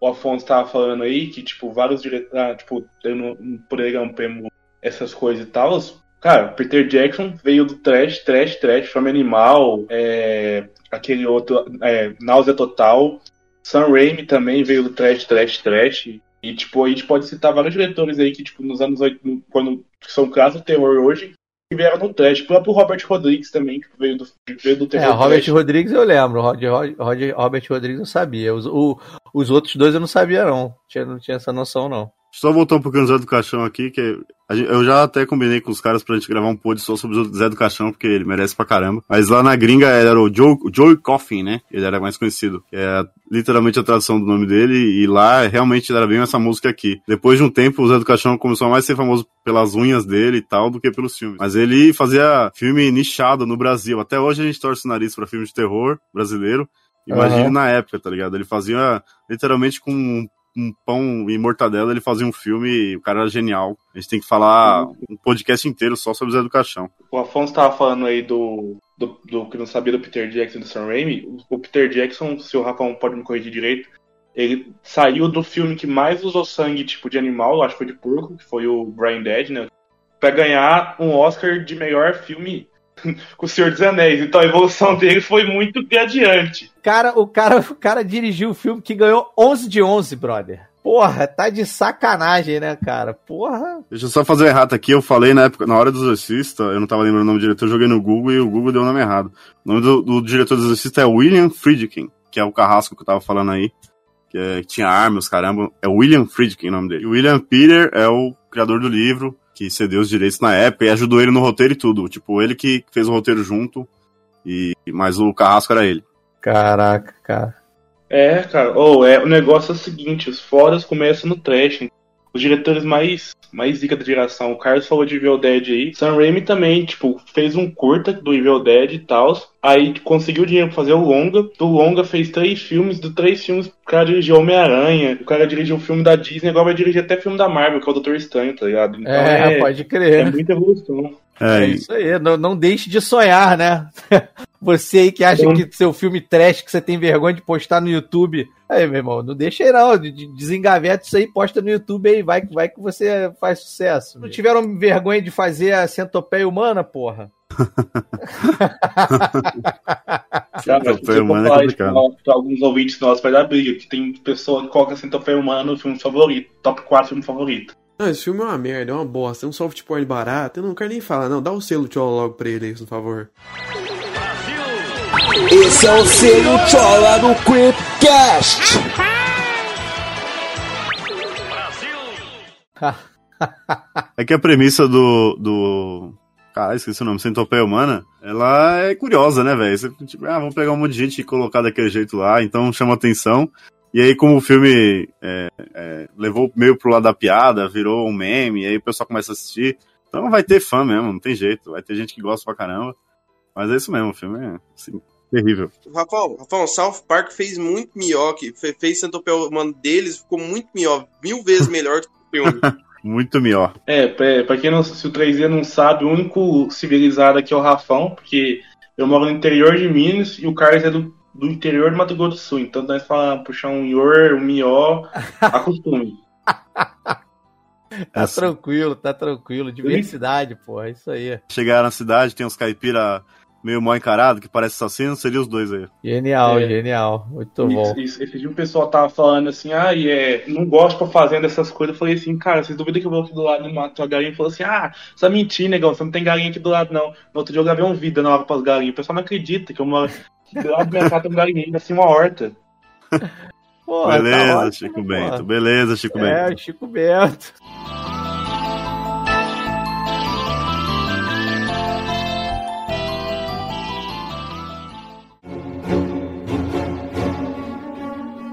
o Afonso tava falando aí, que, tipo, vários diretores, ah, tipo, eu não, não poderia prêmio essas coisas e tal. Cara, Peter Jackson veio do trash, trash, trash, Fome Animal, é, aquele outro, é, Náusea Total. Sam Raimi também veio do trash, trash, trash. E, tipo, a gente pode citar vários diretores aí que, tipo, nos anos 80, quando são casos do terror hoje, que vieram no trash. O próprio Robert Rodrigues também, que veio do, veio do É, terror. o Robert trash. Rodrigues eu lembro, Rod, Rod- Robert Rodrigues eu sabia. Os, o- os outros dois eu não sabia, não. Tinha, não tinha essa noção, não. Só voltar um pouquinho no Zé do Caixão aqui, que eu já até combinei com os caras pra gente gravar um pod só sobre o Zé do Caixão, porque ele merece pra caramba. Mas lá na gringa era o Joe, Joey Coffin, né? Ele era mais conhecido. É literalmente a tradução do nome dele, e lá realmente era bem essa música aqui. Depois de um tempo, o Zé do Caixão começou a mais ser famoso pelas unhas dele e tal, do que pelos filmes. Mas ele fazia filme nichado no Brasil. Até hoje a gente torce o nariz pra filme de terror brasileiro. Imagine Aham. na época, tá ligado? Ele fazia literalmente com um pão e mortadela, ele fazia um filme o cara era genial. A gente tem que falar um podcast inteiro só sobre o Zé do Caixão. O Afonso tava falando aí do, do, do que não sabia do Peter Jackson e do Sam Raimi. O, Peter Jackson, se o Rafa pode me corrigir direito, ele saiu do filme que mais usou sangue tipo de animal, acho que foi de porco, que foi o Brian Dead, né? Pra ganhar um Oscar de melhor filme com o Senhor dos Anéis. Então a evolução dele foi muito de adiante. Cara, o cara, o cara dirigiu o filme que ganhou 11 de 11, brother. Porra, tá de sacanagem, né, cara? Porra. Deixa eu só fazer um errado aqui. Eu falei na época, na hora do Exorcista, eu não tava lembrando o nome do diretor, eu joguei no Google e o Google deu o nome errado. O nome do, do diretor do Exorcista é William Friedkin, que é o carrasco que eu tava falando aí. Que, é- que tinha armas, caramba. É William Friedkin o nome dele. E o William Peter é o criador do livro, que cedeu os direitos na época e ajudou ele no roteiro e tudo. Tipo, ele que fez o roteiro junto, e mas o carrasco era ele. Caraca, cara. É, cara. Ou é, o negócio é o seguinte, os foras começam no trash. Os diretores mais, mais zica da geração. O Carlos falou de Evil Dead aí. Sam Raimi também, tipo, fez um curta do Evil Dead e tal. Aí conseguiu dinheiro pra fazer o longa. Do longa fez três filmes. Do três filmes, o cara dirigiu Homem-Aranha. O cara dirigiu o filme da Disney. Agora vai dirigir até filme da Marvel, que é o Doutor Estranho, tá ligado? Então É, pode crer. É muita evolução. É, isso aí, não, não deixe de sonhar, né? Você aí que acha que seu filme trash que você tem vergonha de postar no YouTube. Aí, meu irmão, não deixa aí não. de- de- Desengaveta isso aí, posta no YouTube aí, vai, que- vai que você faz sucesso. Não tiveram vergonha de fazer a centopeia humana, porra? Centopeia humana é falar isso complicado. pra alguns ouvintes nossos, vai dar briga. Que tem pessoa que coloca Centopeia Humana no filme favorito. Top 4 filme favorito. Não, esse filme é uma merda, é uma bosta, é um soft porn barato, eu não quero nem falar, não. Dá o selo tchau logo pra ele aí, por favor. Esse é o selo Chola do Creepcast. É que a premissa do. do... Caralho, esqueci o nome, Centopeia Humana, ela é curiosa, né, velho? Tipo, ah, vamos pegar um monte de gente e colocar daquele jeito lá, então chama atenção. E aí, como o filme é, é, levou meio pro lado da piada, virou um meme, e aí o pessoal começa a assistir. Então vai ter fã mesmo, não tem jeito. Vai ter gente que gosta pra caramba. Mas é isso mesmo, o filme é assim, terrível. Rafael, Rafael, South Park fez muito melhor, que fe- fez Centopeia Humano deles, ficou muito melhor, mil vezes melhor do que o filme. Muito melhor. É, pra, pra quem não, se o 3D não sabe, o único civilizado aqui é o Rafão, porque eu moro no interior de Minas e o Carlos é do, do interior do Mato Grosso do Sul. Então nós falamos puxar um ior, um mió, acostume. Tá tranquilo, tá tranquilo. Diversidade, porra, é isso aí. Chegar na cidade, tem uns caipira meio mal encarado, que parece assassino, seria os dois aí. Genial, É. genial. Muito bom. Isso, isso. Esse dia o pessoal tava falando assim, ah, e é, não gosto pra fazenda essas coisas. Eu falei assim, cara, vocês duvidam que eu vou aqui do lado e mato a galinha? Ele falou assim, ah, você é mentira, negão, você não tem galinha aqui do lado, não. No outro dia eu gravei um vídeo na hora pras galinhas. O pessoal não acredita que eu moro do lado do minha casa tem um galinheiro, assim, uma horta. Porra, tá beleza, ótimo, Chico. Bento. Beleza, Chico É, Bento. Chico Bento.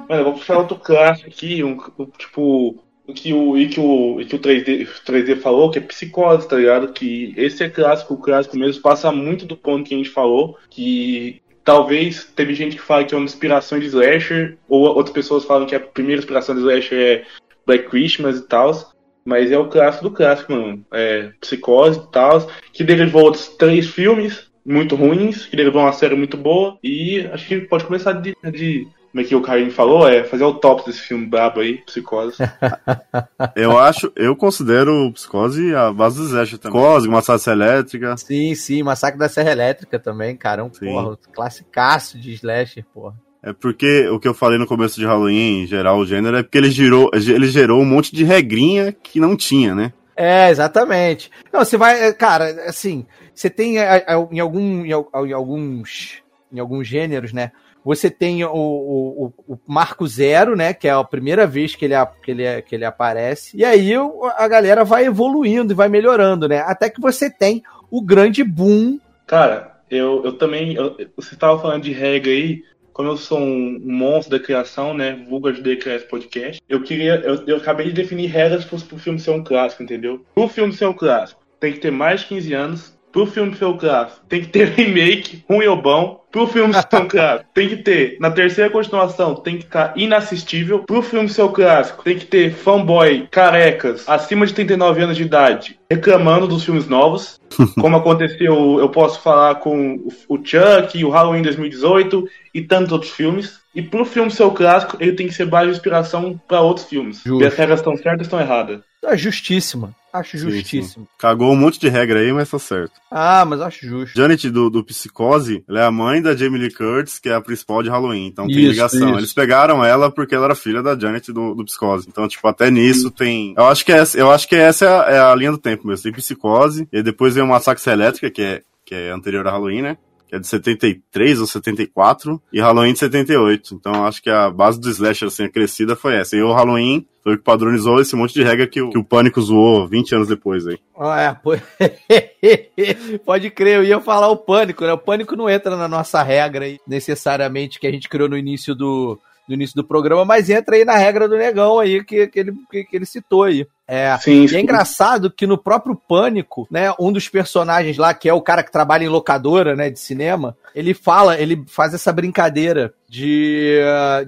Mano, eu vou puxar outro clássico aqui, um, um, tipo, o que o, e que o, e que o 3D, 3D falou, que é psicose, tá ligado? Que esse é clássico, o clássico mesmo, passa muito do ponto que a gente falou, que talvez teve gente que fala que é uma inspiração de slasher, ou outras pessoas falam que a primeira inspiração de slasher é Black Christmas e tal, mas é o clássico do clássico, mano. É psicose e tal, que derivou outros três filmes muito ruins, que derivou uma série muito boa, e acho que pode começar de, de como é que o Carinho falou, é fazer o top desse filme brabo aí, Psicose. Eu acho, eu considero Psicose a base do slasher também. Psicose, Massacre Elétrica. Sim, sim, Massacre da Serra Elétrica também, cara. Um, porra, um classicaço de slasher, porra. É porque o que eu falei no começo de Halloween, em geral, o gênero, é porque ele gerou, ele gerou um monte de regrinha que não tinha, né? É, exatamente. Não, você vai, cara, assim, você tem é, é, em algum em, al- em alguns em alguns gêneros, né? Você tem o, o, o- o Marco Zero, né? Que é a primeira vez que ele, que ele, que ele aparece. E aí o- a galera vai evoluindo e vai melhorando, né? Até que você tem o grande boom. Cara, eu, eu também. eu- você estava falando de regra aí. Como eu sou um, monstro da criação, né? Vulgo ajudei a criar esse podcast. Eu queria. Eu, eu acabei de definir regras pro, pro filme ser um clássico, entendeu? Pro filme ser um clássico, tem que ter mais de 15 anos. Pro filme ser um clássico, tem que ter remake, ruim ou bom. Pro filme ser um clássico, tem que ter, na terceira continuação, tem que estar inassistível. Pro filme ser um clássico, tem que ter fanboy carecas acima de 39 anos de idade reclamando dos filmes novos. Como aconteceu, eu posso falar com o o Chuck, o Halloween 2018 e tantos outros filmes. E pro filme ser o clássico, ele tem que ser base de inspiração para outros filmes. Justo. E as regras estão certas ou estão erradas? É justíssima. Acho Sim, justíssimo. sim. Cagou um monte de regra aí, mas tá certo. Ah, mas acho justo. Janet do, do Psicose, ela é a mãe da Jamie Lee Curtis, que é a principal de Halloween. Então tem Isso, ligação. isso. Eles pegaram ela porque ela era filha da Janet do, do Psicose. Então, tipo, até nisso tem. Eu acho que essa, eu acho que essa é a, é a linha do tempo mesmo. Tem Psicose, e depois vem o Massacre Elétrica, que é, que é anterior a Halloween, né? Que é de 73 ou 74, e Halloween de 78. Então acho que a base do slasher, assim, a crescida foi essa. E o Halloween foi o que padronizou esse monte de regra que o, que o Pânico zoou 20 anos depois aí. Ah, é, pô- Pode crer, eu ia falar o pânico, né? O pânico não entra na nossa regra aí, necessariamente que a gente criou no início do, no início do programa, mas entra aí na regra do negão aí que, que, ele, que, que ele citou aí. É, Sim, e sim. é engraçado que no próprio Pânico, né, um dos personagens lá, que é o cara que trabalha em locadora, né, de cinema, ele fala, ele faz essa brincadeira de,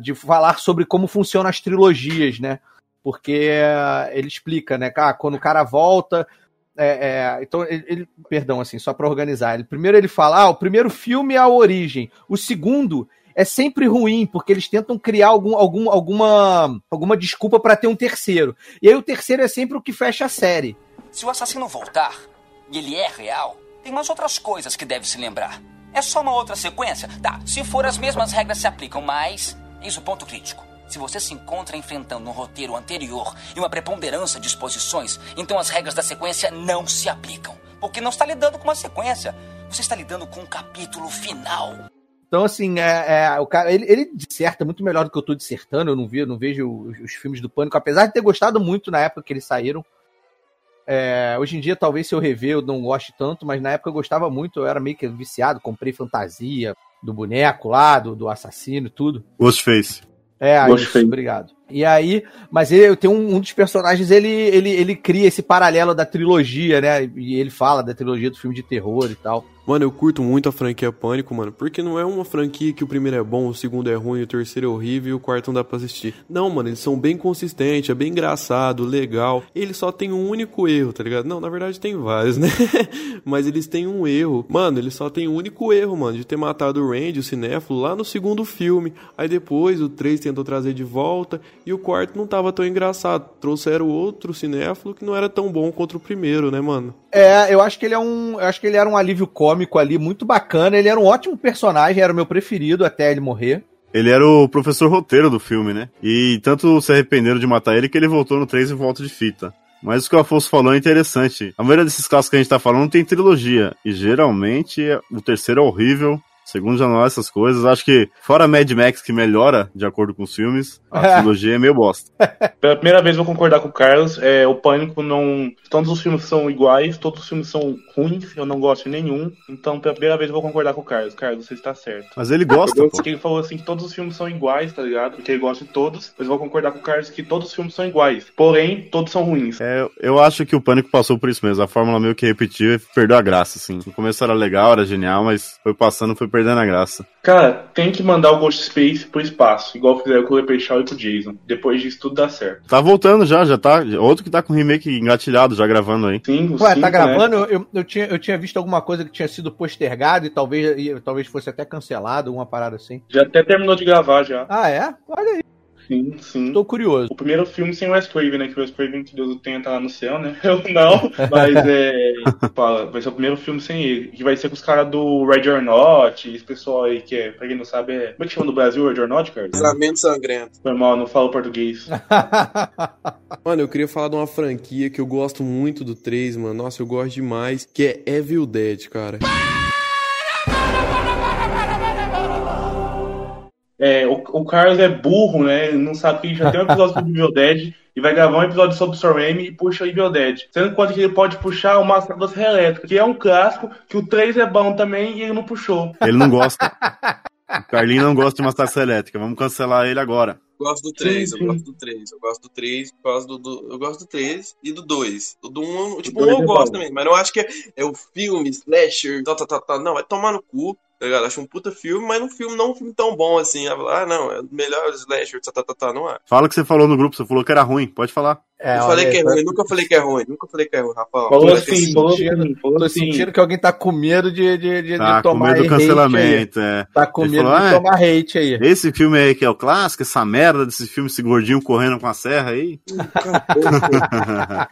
de falar sobre como funcionam as trilogias, né? Porque eh, ele explica, né, cara, quando o cara volta, é, é, então, ele, ele- perdão, assim, só pra organizar. Ele, primeiro ele fala, ah, o primeiro filme é a origem. O segundo é sempre ruim, porque eles tentam criar algum, algum, alguma, alguma desculpa pra ter um terceiro. E aí o terceiro é sempre o que fecha a série. Se o assassino voltar, e ele é real, tem mais outras coisas que deve se lembrar. É só uma outra sequência? Tá, se for as mesmas regras se aplicam, mas. Eis o ponto crítico. Se você se encontra enfrentando um roteiro anterior e uma preponderância de exposições, então as regras da sequência não se aplicam. Porque não está lidando com uma sequência. Você está lidando com um capítulo final. Então, assim, é, é, o cara, ele, ele disserta muito melhor do que eu tô dissertando. Eu não, vi, eu não vejo os, os filmes do Pânico, apesar de ter gostado muito na época que eles saíram. É, hoje em dia, talvez se eu rever, eu não goste tanto, mas na época eu gostava muito, eu era meio que viciado, comprei fantasia do boneco lá, do, do assassino e tudo. Ghostface. É, isso, Ghostface. obrigado. E aí, mas ele tem um, um dos personagens, ele, ele, ele cria esse paralelo da trilogia, né? E ele fala da trilogia do filme de terror e tal. Mano, eu curto muito a franquia Pânico, mano, porque não é uma franquia que o primeiro é bom, o segundo é ruim, o terceiro é horrível e o quarto não dá pra assistir. Não, mano, eles são bem consistentes, é bem engraçado, legal. Ele só tem um único erro, tá ligado? Não, na verdade tem vários, né? Mas eles têm um erro. Mano, ele só tem um único erro, mano, de ter matado o Randy, o cinéfilo, lá no segundo filme. Aí depois o 3 tentou trazer de volta e o quarto não tava tão engraçado. Trouxeram outro cinéfilo que não era tão bom contra o primeiro, né, mano? É, eu acho que ele é um. Eu acho que ele era um alívio cômico ali, muito bacana. Ele era um ótimo personagem, era o meu preferido até ele morrer. Ele era o professor roteiro do filme, né? E tanto se arrependeram de matar ele que ele voltou no 3 e volta de fita. Mas o que o Afonso falou é interessante. A maioria desses casos que a gente tá falando tem trilogia. E geralmente o terceiro é horrível. Segundo já não é essas coisas. Acho que, fora Mad Max, que melhora de acordo com os filmes, a trilogia é meio bosta. Pela primeira vez vou concordar com o Carlos. É, o Pânico não. Todos os filmes são iguais, todos os filmes são ruins, eu não gosto de nenhum. Então, pela primeira vez eu vou concordar com o Carlos. Carlos, você está certo. Mas ele gosta, pô. Porque ele falou assim que todos os filmes são iguais, tá ligado? Porque ele gosta de todos. Mas eu vou concordar com o Carlos que todos os filmes são iguais. Porém, todos são ruins. É, eu acho que o Pânico passou por isso mesmo. A fórmula meio que repetiu e perdeu a graça, assim. No começo era legal, era genial, mas foi passando, foi perdendo a graça. Cara, tem que mandar o Ghost Space pro espaço, igual fizeram com o Leprechaun e com o Jason. Depois disso tudo dá certo. Tá voltando já, já tá. Outro que tá com remake engatilhado, já gravando aí. Sim, Ué, tá gravando? Eu, eu, eu tinha, eu tinha visto alguma coisa que tinha sido postergado e talvez, e talvez fosse até cancelado, uma parada assim. Já até terminou de gravar já. Ah, é? Olha aí. Sim, sim. Tô curioso. O primeiro filme sem o Wes Craven, né? Que o Wes Craven, que Deus o tenha, tá lá no céu, né? Eu não, mas é... Fala, vai ser o primeiro filme sem ele. Que vai ser com os caras do Red or Not, esse pessoal aí que é, pra quem não sabe, é... Como é que chama no Brasil, Red or Not, cara? Casamento sangrento. Foi mal, não falo português. Mano, eu queria falar de uma franquia que eu gosto muito do 3, mano. Nossa, eu gosto demais, que é Evil Dead, cara. É, o, o Carlos é burro, né? Ele não sabe que já tem um episódio sobre Evil Dead e vai gravar um episódio sobre o Sam Raimi e puxa Evil Dead. Sendo quanto que ele pode puxar o Massacre da Serra Elétrica, que é um clássico, que o 3 é bom também e ele não puxou. Ele não gosta. o Carlinho não gosta de Massacre Elétrica. Vamos cancelar ele agora. Gosto do 3, Sim, eu gosto do 3, eu gosto do 3 por causa do, do- Eu gosto do 3 e do 2. O do 1, tipo, O um dois eu é gosto também, mas não acho que é, é o filme, slasher, tal, tal, tal, tal. Não, vai tomar no cu, tá ligado? Acho um puta filme, mas um filme não um filme tão bom assim. Ah, não, é o melhor slasher, tal, tal, tal, tal, não é. Fala o que você falou no grupo, você falou que era ruim. Pode falar. É, eu falei que é tá- ruim, nunca falei que é ruim, nunca falei que é ruim, Rafael. Falou assim, falou sentindo- assim, falou Tô assim. sentindo que alguém tá com medo de, de, de, Tá de com tomar medo do hate aí. cancelamento, é. Tá com Ele medo falou, de "Ah, tomar hate aí. Esse filme aí que é o clássico, essa merda desse filme, esse gordinho correndo com a serra aí.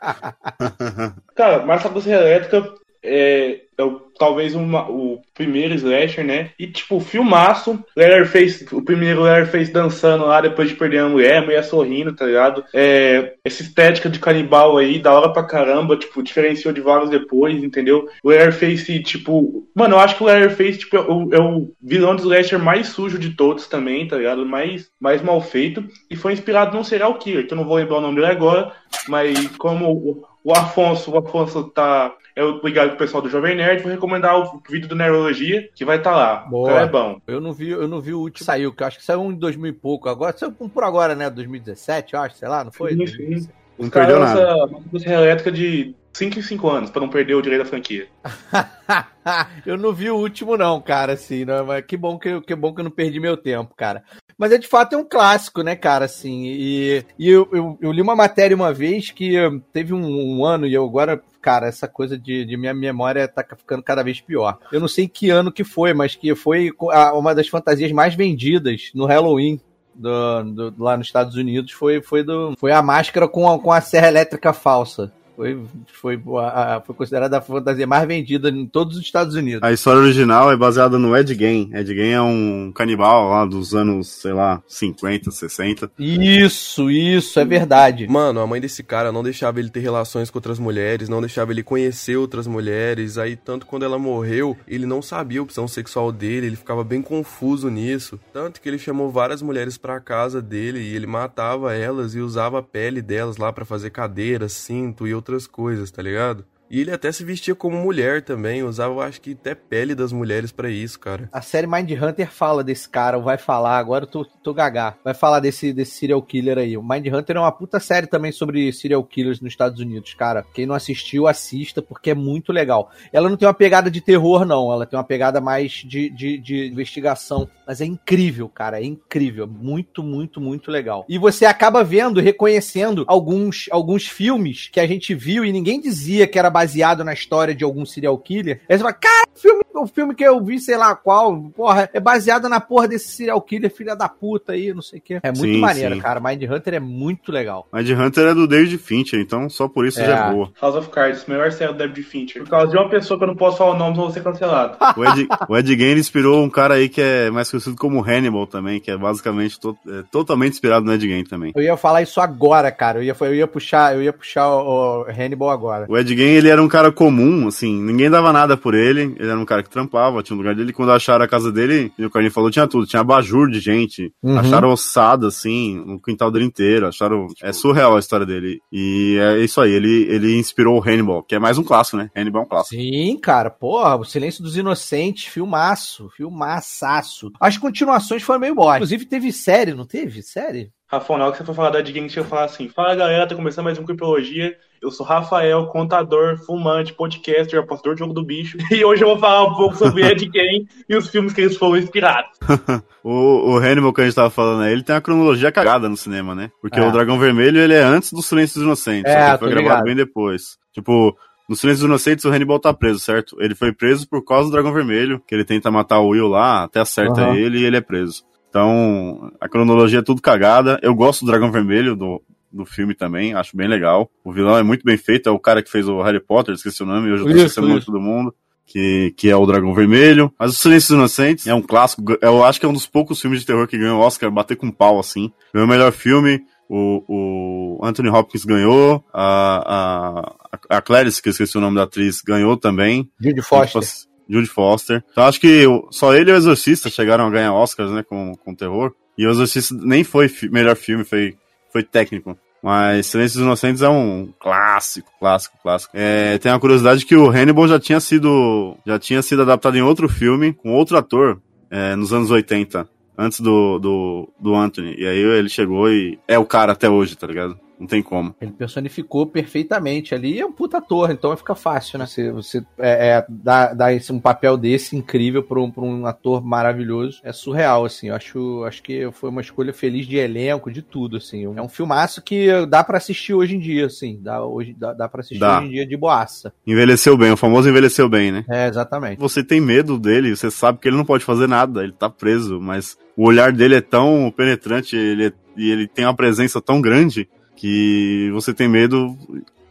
Cara, da Serra Elétrica é, é o- talvez uma- o primeiro slasher, né? E, tipo, filmaço. Leatherface, o primeiro Leatherface dançando lá depois de perder a mulher, a mulher sorrindo, tá ligado? É, essa estética de canibal aí, da hora pra caramba, tipo, diferenciou de vários depois, entendeu? O Leatherface, tipo... Mano, eu acho que o Leatherface, tipo, é o, é o vilão de slasher mais sujo de todos também, tá ligado? Mais, mais mal feito. E foi inspirado num serial killer, que eu não vou lembrar o nome dele agora, mas como o, Afonso, o Afonso tá é ligado com o pessoal do Jovem Nerd, vou recomendar o vídeo do Neurologia, que vai estar lá. Boa. O cara é bom. Eu não vi, eu não vi o último. Saiu, que eu acho que saiu um em 2000 e pouco. Agora, saiu um por agora, né? 2017, eu acho, sei lá, não foi? Sim, sim. Não Os caras perdeu nada. serra elétrica de 5 em 5 anos, pra não perder o direito da franquia. eu não vi o último, não, cara, assim, né? Mas que bom que, eu- que bom que eu não perdi meu tempo, cara. Mas é de fato é um clássico, né, cara, assim. E, e eu, eu, eu li uma matéria uma vez que teve um, um ano, e eu agora, cara, essa coisa de, de minha memória tá ficando cada vez pior. Eu não sei que ano que foi, mas que foi uma das fantasias mais vendidas no Halloween. Do, do- lá nos Estados Unidos foi, foi, do, foi a máscara com a, com a serra elétrica falsa. Foi, foi, a- a- foi considerada a fantasia mais vendida em todos os Estados Unidos. A história original é baseada no Ed Gein. Ed Gein é um canibal lá dos anos, sei lá, 50, 60. Isso, isso, é verdade. Mano, a mãe desse cara não deixava ele ter relações com outras mulheres, não deixava ele conhecer outras mulheres. Aí, tanto quando ela morreu, ele não sabia a opção sexual dele, ele ficava bem confuso nisso. Tanto que ele chamou várias mulheres pra casa dele e ele matava elas e usava a pele delas lá pra fazer cadeiras, cinto e outras coisas, tá ligado? E ele até se vestia como mulher também, usava, acho que até pele das mulheres pra isso, cara. A série Mind Hunter fala desse cara, vai falar, agora eu tô, tô gagá. Vai falar desse, desse serial killer aí. O Mind Hunter é uma puta série também sobre serial killers nos Estados Unidos, cara. Quem não assistiu, assista, porque é muito legal. Ela não tem uma pegada de terror, não. Ela tem uma pegada mais de, de, de investigação. Mas é incrível, cara. É incrível. Muito, muito, muito legal. E você acaba vendo, reconhecendo alguns, alguns filmes que a gente viu e ninguém dizia que era baseado na história de algum serial killer. Aí você fala, cara, filme, o filme que eu vi, sei lá qual, porra, é baseado na porra desse serial killer, filha da puta aí, não sei o quê. É muito Sim, maneiro, sim. cara. Mind Hunter é muito legal. Mind Hunter é do David Fincher, então só por isso É. já é boa. House of Cards, melhor série do David Fincher. Por causa de uma pessoa que eu não posso falar o nome, eu vou ser cancelado. O Ed, o Ed Gein inspirou um cara aí que é mais conhecido como Hannibal também, que é basicamente to- é totalmente inspirado no Ed Gein também. Eu ia falar isso agora, cara. Eu ia, eu ia puxar, eu ia puxar o, o Hannibal agora. O Ed Gein, ele era um cara comum, assim, ninguém dava nada por ele, ele era um cara que trampava, tinha um lugar dele, quando acharam a casa dele, e o Carlinhos falou, tinha tudo, tinha abajur de gente, Uhum. acharam ossada, assim, no quintal dele inteiro, acharam, é surreal a história dele, e é isso aí, ele, ele inspirou o Hannibal, que é mais um clássico, né, Hannibal é um clássico. Sim, cara, porra, o Silêncio dos Inocentes, filmaço, filmaçaço. As continuações foram meio boas. Inclusive teve série, não teve? Série? Rafael, na hora que você for falar da deixa eu falar assim. Fala galera, tá começando mais um Criptologia. Eu sou Rafael, contador, fumante, podcaster, apostador de jogo do bicho. E hoje eu vou falar um pouco sobre Ed Gein e os filmes que eles foram inspirados. O, o Hannibal que a gente tava falando aí, ele tem uma cronologia cagada no cinema, né? Porque É. o Dragão Vermelho, ele é antes do Silêncio dos Inocentes, É, só foi gravado ligado. bem depois. Tipo, no Silêncio dos Inocentes, o Hannibal tá preso, certo? Ele foi preso por causa do Dragão Vermelho, que ele tenta matar o Will lá, até acerta Aham. ele e ele é preso. Então, a cronologia é tudo cagada. Eu gosto do Dragão Vermelho, do, do filme também, acho bem legal. O vilão é muito bem feito, é o cara que fez o Harry Potter, esqueci o nome, hoje eu tô esquecendo o nome de isso. todo mundo. Que, que é o Dragão Vermelho. Mas o Silêncio dos Inocentes é um clássico. Eu acho que é um dos poucos filmes de terror que ganhou o Oscar, bater com pau assim. Ganhou o melhor filme. O, o Anthony Hopkins ganhou. A, a, a Clarice, que eu esqueci o nome da atriz, ganhou também. Judy Foster. Judy Foster. Então acho que só ele e o Exorcista chegaram a ganhar Oscars, né, com, com terror. E o Exorcista nem foi fi- melhor filme, foi, foi técnico. Mas Silêncio dos Inocentes é um clássico, clássico, clássico. É, tem a curiosidade que o Hannibal já tinha sido, já tinha sido adaptado em outro filme, com outro ator, é, nos anos 80, antes do, do, do Anthony. E aí ele chegou e é o cara até hoje, tá ligado? Não tem como. Ele personificou perfeitamente ali e é um puta ator, então fica fácil, né? Você, você é, é, dá, dá esse, um papel desse incrível pra um, pra um ator maravilhoso. É surreal, assim. Eu acho, acho que foi uma escolha feliz de elenco, de tudo, assim. É um filmaço que dá pra assistir hoje em dia, assim. Dá, hoje, dá, dá pra assistir Dá. hoje em dia de boaça. Envelheceu bem, o famoso envelheceu bem, né? É, exatamente. Você tem medo dele, você sabe que ele não pode fazer nada, ele tá preso, mas o olhar dele é tão penetrante ele é- e ele tem uma presença tão grande que você tem medo.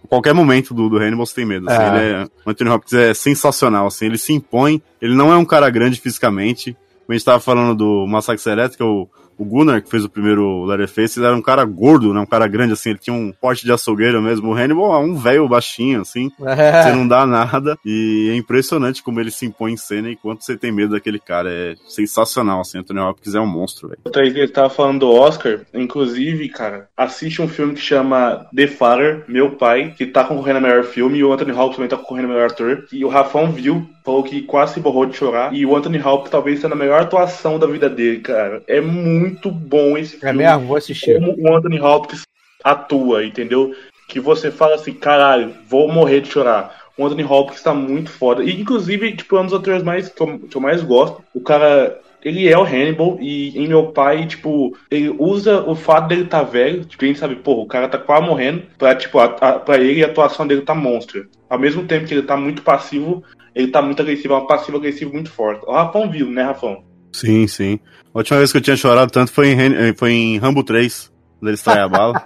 Qualquer momento do, do Hannibal você tem medo. assim, É. é- o Anthony Hopkins é sensacional, assim, ele se impõe, ele não é um cara grande fisicamente. Como a gente tava falando do Massacre Elétrico, o, o Gunnar, que fez o primeiro Leatherface, ele era um cara gordo, né? Um cara grande, assim, ele tinha um porte de açougueiro mesmo. O Hannibal é um velho baixinho, assim. É. Você não dá nada. E é impressionante como ele se impõe em cena e quanto você tem medo daquele cara. É sensacional, assim. Anthony Hopkins é um monstro, velho. Ele tava falando do Oscar, inclusive, cara, assiste um filme que chama The Father, Meu Pai, que tá concorrendo a melhor filme, e o Anthony Hopkins também tá concorrendo a melhor ator. E o Rafão viu, falou que quase se borrou de chorar. E o Anthony Hopkins talvez sendo a melhor atuação da vida dele, cara. É muito bom esse É filme. mesmo? Vou assistir. Como o Anthony Hopkins atua, entendeu? Que você fala assim, caralho, vou morrer de chorar. O Anthony Hopkins tá muito foda. E, inclusive, tipo, é um dos atores mais, que, eu, que eu mais gosto. O cara, ele é o Hannibal. E em meu pai, tipo, ele usa o fato dele tá velho. Tipo, a gente sabe, pô, o cara tá quase morrendo. Pra, tipo, a, a, pra ele a atuação dele tá monstra. Ao mesmo tempo que ele tá muito passivo, ele tá muito agressivo. É um passivo-agressivo muito forte. O Rafão viu, né, Rafão? Sim, sim. A última vez que eu tinha chorado tanto foi em, Ren- foi em Rambo 3, quando ele extrai a bala.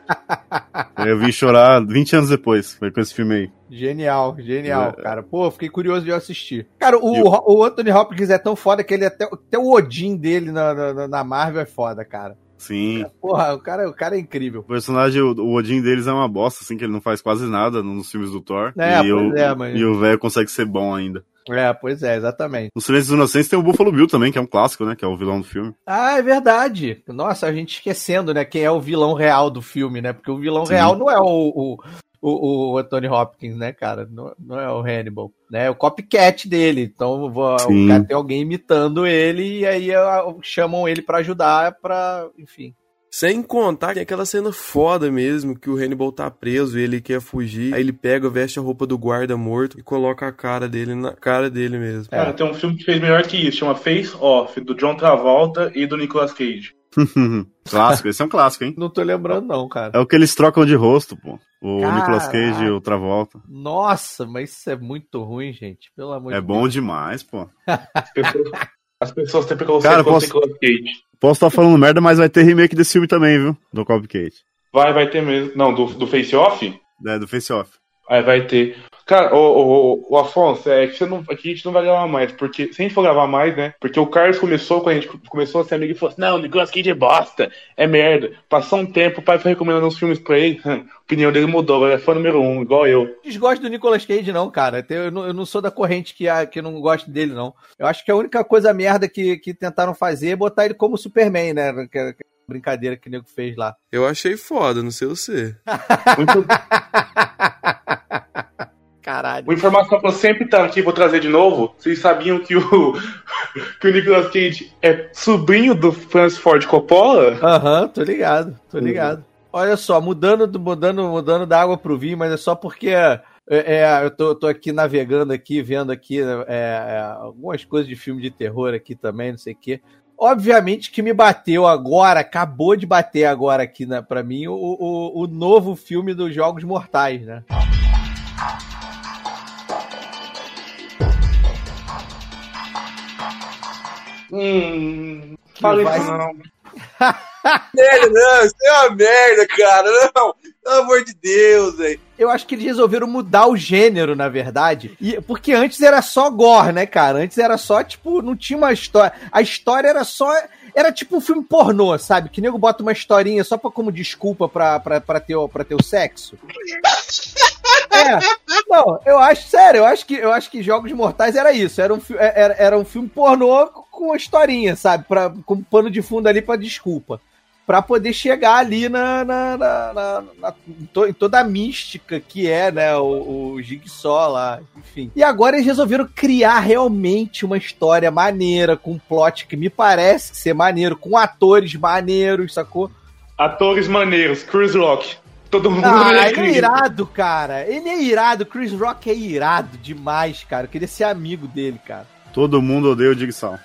eu vim chorar 20 anos depois. Foi com esse filme aí. Genial, genial, É. cara. Pô, fiquei curioso de assistir. Cara, o, o Anthony Hopkins é tão foda que ele até, até o Odin dele na, na, na Marvel é foda, cara. Sim. Porra, o cara, o cara é incrível. O personagem, o, o Odin deles é uma bosta, assim, que ele não faz quase nada nos filmes do Thor. É, e, o, é, mas- e o velho consegue ser bom ainda. É, pois é, exatamente. No Silêncio dos Inocentes tem o Buffalo Bill também, que é um clássico, né? Que é o vilão do filme. Ah, é verdade. Nossa, a gente esquecendo, né? Quem é o vilão real do filme, né? Porque o vilão Sim. real não é o, o, o, o Anthony Hopkins, né, cara? Não, não é o Hannibal, né? É o copycat dele. Então vou- o cara tem alguém imitando ele e aí chamam ele pra ajudar, pra, enfim. Sem contar que tem aquela cena foda mesmo, que o Hannibal tá preso e ele quer fugir. Aí ele pega, veste a roupa do guarda morto e coloca a cara dele na cara dele mesmo. Cara, tem um filme que fez melhor que isso, chama Face Off, do John Travolta e do Nicolas Cage. clássico, esse é um clássico, hein? Não tô lembrando, não, cara. É o que eles trocam de rosto, pô. O Caraca. Nicolas Cage e o Travolta. Nossa, mas isso é muito ruim, gente. Pelo amor É de bom demais, pô. As pessoas, as pessoas têm preconceito Cara, posso- Nicolas Cage. Posso estar falando merda, mas vai ter remake desse filme também, viu? Do Copycat. Vai, vai ter mesmo. Não, do, do Face Off? É, do Face Off. Aí vai ter. Cara, o, o, o Afonso, é que você não, aqui a gente não vai gravar mais, porque se a gente for gravar mais, né? Porque o Carlos começou, quando a gente começou a ser amigo, e falou assim: Não, o Nicolas Cage é bosta, é merda. Passou um tempo, o pai foi recomendando uns filmes pra ele, a opinião dele mudou, agora é fã número um, igual eu. desgosto do Nicolas Cage, não, cara. Eu não, eu não sou da corrente que, a, que não gosto dele, não. Eu acho que a única coisa merda que, que tentaram fazer é botar ele como Superman, né? Que, que brincadeira que o nego fez lá. Eu achei foda, não sei você. Muito, Caralho. Uma informação que eu sempre tá aqui, vou trazer de novo. Vocês sabiam que o, que o Nicolas Cage é sobrinho do Francis Ford Coppola? Aham, tô ligado, tô ligado. Olha só, mudando, do- mudando, mudando da água pro vinho, mas é só porque é, é, eu tô, tô aqui navegando aqui, vendo aqui é, é, algumas coisas de filme de terror aqui também, não sei o quê. Obviamente que me bateu agora, acabou de bater agora aqui na, pra mim, o, o, o novo filme dos Jogos Mortais, né? Hum. Fala vai- isso não. Merda, não, isso é uma merda, cara. Não, pelo amor de Deus, velho. Eu acho que eles resolveram mudar o gênero, na verdade. E, porque antes era só gore, né, cara? Antes era só, tipo, não tinha uma história. A história era só. Era tipo um filme pornô, sabe? Que nego bota uma historinha só pra, como desculpa pra, pra, pra, ter, pra ter o sexo. É, não, eu acho, sério, eu acho que, eu acho que Jogos Mortais era isso. Era um, fi- era, era um filme pornô com uma historinha, sabe? Pra, com pano de fundo ali pra desculpa. Pra poder chegar ali na, na, na- na- na- em toda a mística que é, né? O, o Jigsaw lá, enfim. E agora eles resolveram criar realmente uma história maneira, com um plot que me parece ser maneiro, com atores maneiros, sacou? Atores maneiros, Chris Rock. Todo mundo Ah, ele é irado, cara. Ele é irado. Chris Rock é irado demais, cara. Eu queria ser amigo dele, cara. Todo mundo odeia o Jigsaw.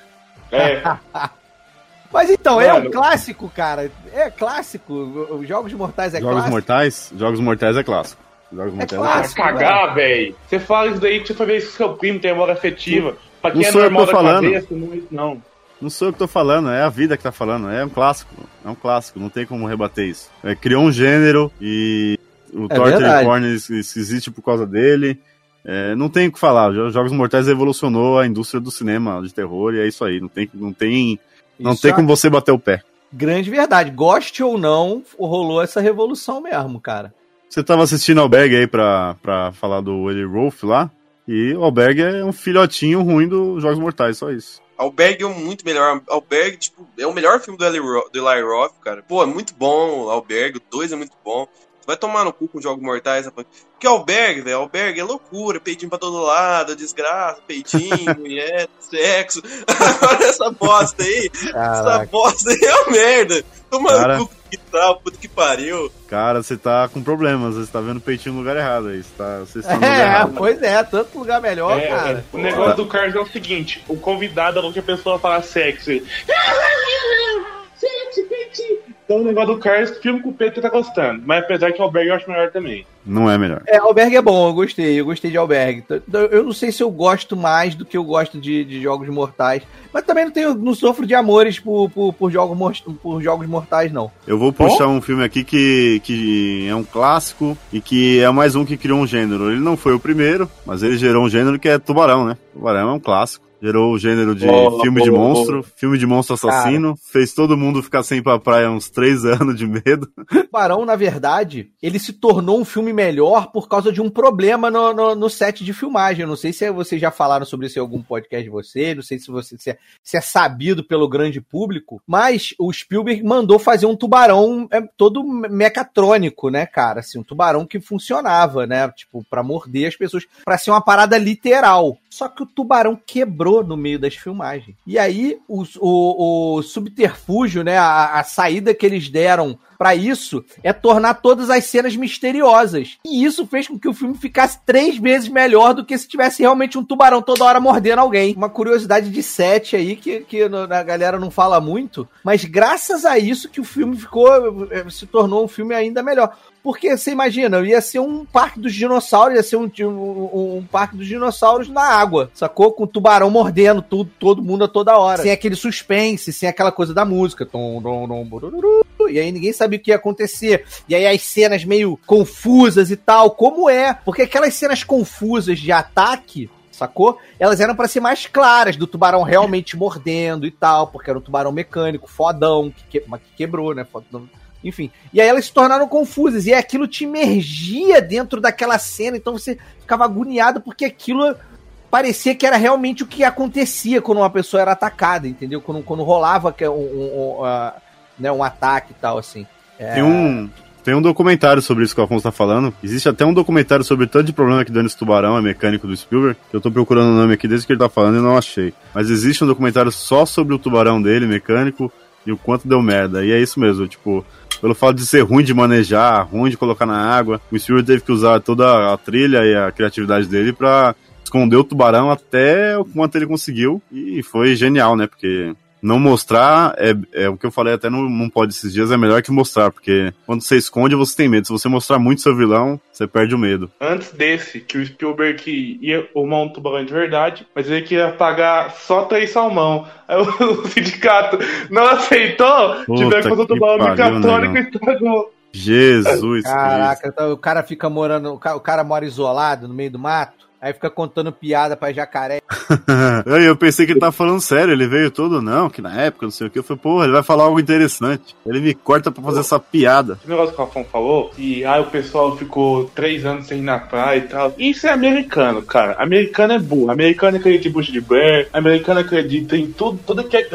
É, Mas então, é um Mano. clássico, cara. É clássico. Os Jogos Mortais é Jogos clássico. Mortais? Jogos Mortais é clássico. Jogos Mortais é vai clássico. cagar, velho. Você fala isso daí que você foi ver isso com seu primo tem memória afetiva. Pra quem Não é sou eu que normal da falando. cabeça, não é isso não. Não sou eu que tô falando, é a vida que tá falando. É um clássico. É um clássico, não tem como rebater isso. É, criou um gênero e o É Torture. Porn existe por causa dele. É, não tem o que falar. Jo- Jogos Mortais revolucionou a indústria do cinema de terror e é isso aí. Não tem, não tem, não Isso tem é como você bater o pé. Grande verdade. Goste ou não, rolou essa revolução mesmo, cara. Você tava assistindo Alberg aí pra, pra falar do Eli Rolf lá. E o Alberg é um filhotinho ruim dos Jogos Mortais, só isso. Alberg é muito melhor. Alberg, tipo, é o melhor filme do Eli, Roth, cara. Pô, é muito bom. Alberg, o 2 é muito bom. Vai tomar no cu com jogos mortais, rapaz. Porque Alberg, velho, Alberg é loucura. Peitinho pra todo lado, desgraça, peitinho, mulher, sexo. Agora essa bosta aí, essa Caraca. bosta aí é uma merda. Toma Cara. no cu que tal, puta que pariu. Cara, você tá com problemas. Você tá vendo peitinho no lugar errado aí. Você tá, você está no lugar É, errado. pois é, tanto lugar melhor, É, cara. é. O negócio do Carlos é o seguinte: o convidado é o que a pessoa fala sexo. Então o negócio do Carlos, filme com o Pedro tá gostando. Mas apesar que o Alberg eu acho melhor também. Não é melhor. É, Alberg é bom, eu gostei, eu gostei de Alberg. T- t- Eu não sei se eu gosto mais do que eu gosto de, de Jogos Mortais, mas também não tenho, não sofro de amores por, por, por, jogos, por Jogos Mortais, não. Eu vou puxar um filme aqui que, que é um clássico e que é mais um que criou um gênero. Ele não foi o primeiro, mas ele gerou um gênero que é Tubarão, né? Tubarão é um clássico. Gerou o gênero de Oh, filme de oh, monstro, filme de monstro assassino, fez todo mundo ficar sem ir pra praia uns três anos de medo. Tubarão, na verdade, ele se tornou um filme melhor por causa de um problema no, no, no set de filmagem. Eu não sei se vocês já falaram sobre isso em algum podcast de vocês, não sei se, você, se, é, se é sabido pelo grande público, mas o Spielberg mandou fazer um tubarão é, todo mecatrônico, né, cara? Assim, um tubarão que funcionava, né? Tipo, pra morder as pessoas, pra ser uma parada literal. Só que o tubarão quebrou no meio das filmagens. E aí, o, o, o subterfúgio, né? A, a saída que eles deram para isso é tornar todas as cenas misteriosas. E isso fez com que o filme ficasse três vezes melhor do que se tivesse realmente um tubarão toda hora mordendo alguém. Uma curiosidade de sete aí que, que a galera não fala muito, mas graças a isso que o filme ficou se tornou um filme ainda melhor. Porque você imagina, ia ser um parque dos dinossauros, ia ser um, um, um, parque dos dinossauros na água, sacou? Com tubarão mordendo tudo, todo mundo a toda hora. Sem aquele suspense, sem aquela coisa da música. Tom, tom, tom, e aí ninguém sabia o que ia acontecer. E aí as cenas meio confusas e tal, como é? Porque aquelas cenas confusas de ataque sacou? Elas eram para ser mais claras, do tubarão realmente mordendo e tal, porque era um tubarão mecânico, fodão, que, que, que quebrou, né? Fodão. Enfim. E aí elas se tornaram confusas. E aquilo te imergia dentro daquela cena. Então você ficava agoniado porque aquilo parecia que era realmente o que acontecia quando uma pessoa era atacada, entendeu? Quando, quando rolava um, um, uh, né, um ataque e tal, assim. É... Tem um. Tem um documentário sobre isso que o Afonso tá falando. Existe até um documentário sobre o tanto de problema que deu nesse tubarão, é mecânico do Spielberg, que eu tô procurando o nome aqui desde que ele tá falando e não achei. Mas existe um documentário só sobre o tubarão dele, mecânico, e o quanto deu merda. E é isso mesmo, tipo, pelo fato de ser ruim de manejar, ruim de colocar na água, o Spielberg teve que usar toda a trilha e a criatividade dele pra esconder o tubarão até o quanto ele conseguiu. E foi genial, né? Porque não mostrar é, é o que eu falei até não, não pode esses dias, é melhor que mostrar, porque quando você esconde, você tem medo. Se você mostrar muito seu vilão, você perde o medo. Antes desse, que o Spielberg ia arrumar um tubarão de verdade, mas ele queria pagar só três salmão. Aí o sindicato não aceitou, tiveram que fazer o tubarão mecatrônico e estragou. Jesus Caraca, então, o cara fica morando, o cara mora isolado no meio do mato. Aí fica contando piada pra jacaré. eu pensei que ele tava falando sério, ele veio todo, não, que na época, não sei o que. Eu falei, porra, ele vai falar algo interessante. Ele me corta pra fazer essa piada. O negócio que o Rafão falou, que ah, o pessoal ficou três anos sem ir na praia e tal. Isso é americano, cara. Americano é burro. Americano acredita em bucho de bear, americano acredita em tudo, tudo que é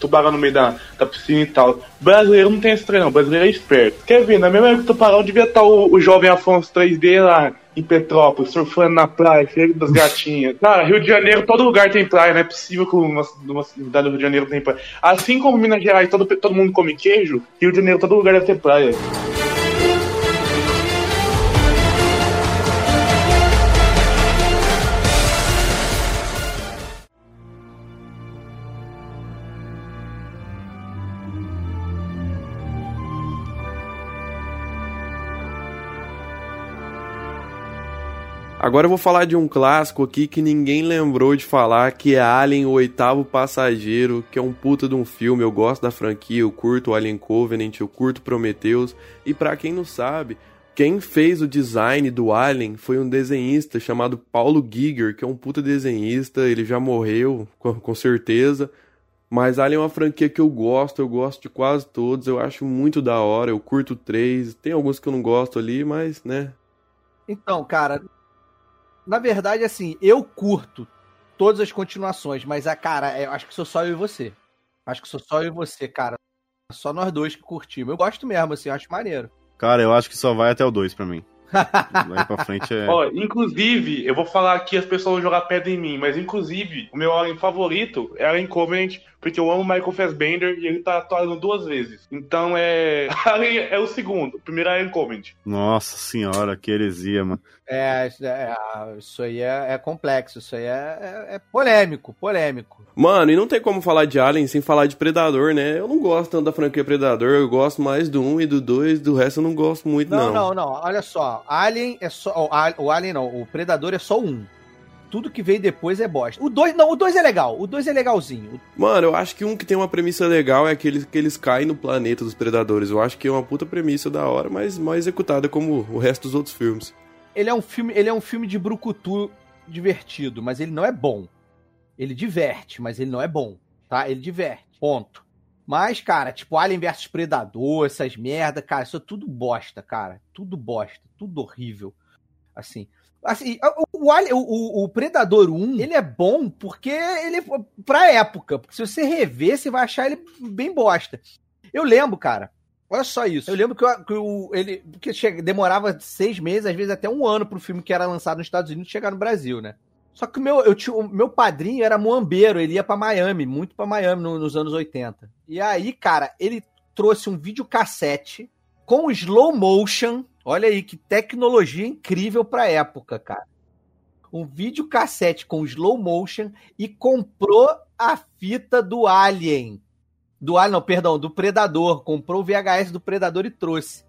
tubarão no meio da, da piscina e tal. Brasileiro não tem trem, não. Brasileiro é esperto. Quer ver, na mesma época do tubarão devia estar o, o jovem Afonso 3D lá em Petrópolis, surfando na praia, feira das gatinhas. Cara, Rio de Janeiro, todo lugar tem praia, não é possível que uma, uma cidade do Rio de Janeiro tem praia. Assim como Minas Gerais, todo, todo mundo come queijo, Rio de Janeiro, todo lugar deve ter praia. Agora eu vou falar de um clássico aqui que ninguém lembrou de falar, que é Alien, o oitavo passageiro, que é um puta de um filme, eu gosto da franquia, eu curto Alien Covenant, eu curto Prometheus, e para quem não sabe, quem fez o design do Alien foi um desenhista chamado Paulo Giger, que é um puta desenhista, ele já morreu, com, certeza, mas Alien é uma franquia que eu gosto, eu gosto de quase todos, eu acho muito da hora, eu curto três, tem alguns que eu não gosto ali, mas, né... Então, cara, na verdade, assim, eu curto todas as continuações, mas a cara, eu acho que sou só eu e você. Acho que sou só eu e você, cara. Só nós dois que curtimos. Eu gosto mesmo, assim, acho maneiro. Cara, eu acho que só vai até o 2 pra mim. Daí pra frente é. Ó, inclusive, eu vou falar aqui, as pessoas vão jogar pedra em mim, mas inclusive, o meu Alien favorito é Alien Covenant, porque eu amo Michael Fassbender e ele tá atuando duas vezes. Então é. Alien é o segundo, o primeiro é Alien Covenant. Nossa senhora, que heresia, mano. É, é, isso aí é, é, complexo, isso aí é, é, polêmico, polêmico. Mano, e não tem como falar de Alien sem falar de Predador, né? Eu não gosto tanto da franquia Predador, eu gosto mais do 1 e do 2, do resto eu não gosto muito, não. Não, não, não, olha só, Alien é só. O Alien não, o Predador é só um tudo que veio depois é bosta. O 2, não, o 2 é legal. O 2 é legalzinho. Mano, eu acho que um que tem uma premissa legal é aquele que eles caem no planeta dos predadores. Eu acho que é uma puta premissa da hora, mas mal executada como o resto dos outros filmes. Ele é um filme, ele é um filme de brucutu divertido, mas ele não é bom. Ele diverte, mas ele não é bom, tá? Ele diverte, ponto. Mas, cara, tipo Alien vs Predador, essas merda, cara, isso é tudo bosta, cara. Tudo bosta, tudo horrível. Assim, assim o, o, o, Predador 1, ele é bom porque ele é pra época. Porque se você rever, você vai achar ele bem bosta. Eu lembro, cara, olha só isso. Eu lembro que, eu- que o, ele porque chega- demorava seis meses, às vezes até um ano pro filme que era lançado nos Estados Unidos chegar no Brasil, né? Só que o meu, eu tinha, o meu padrinho era muambeiro, ele ia pra Miami, muito pra Miami no- nos anos 80. E aí, cara, ele trouxe um videocassete com slow motion. Olha aí que tecnologia incrível pra época, cara. Um videocassete com slow motion e comprou a fita do Alien. Do Alien, não, perdão, do Predador. Comprou o VHS do Predador e trouxe.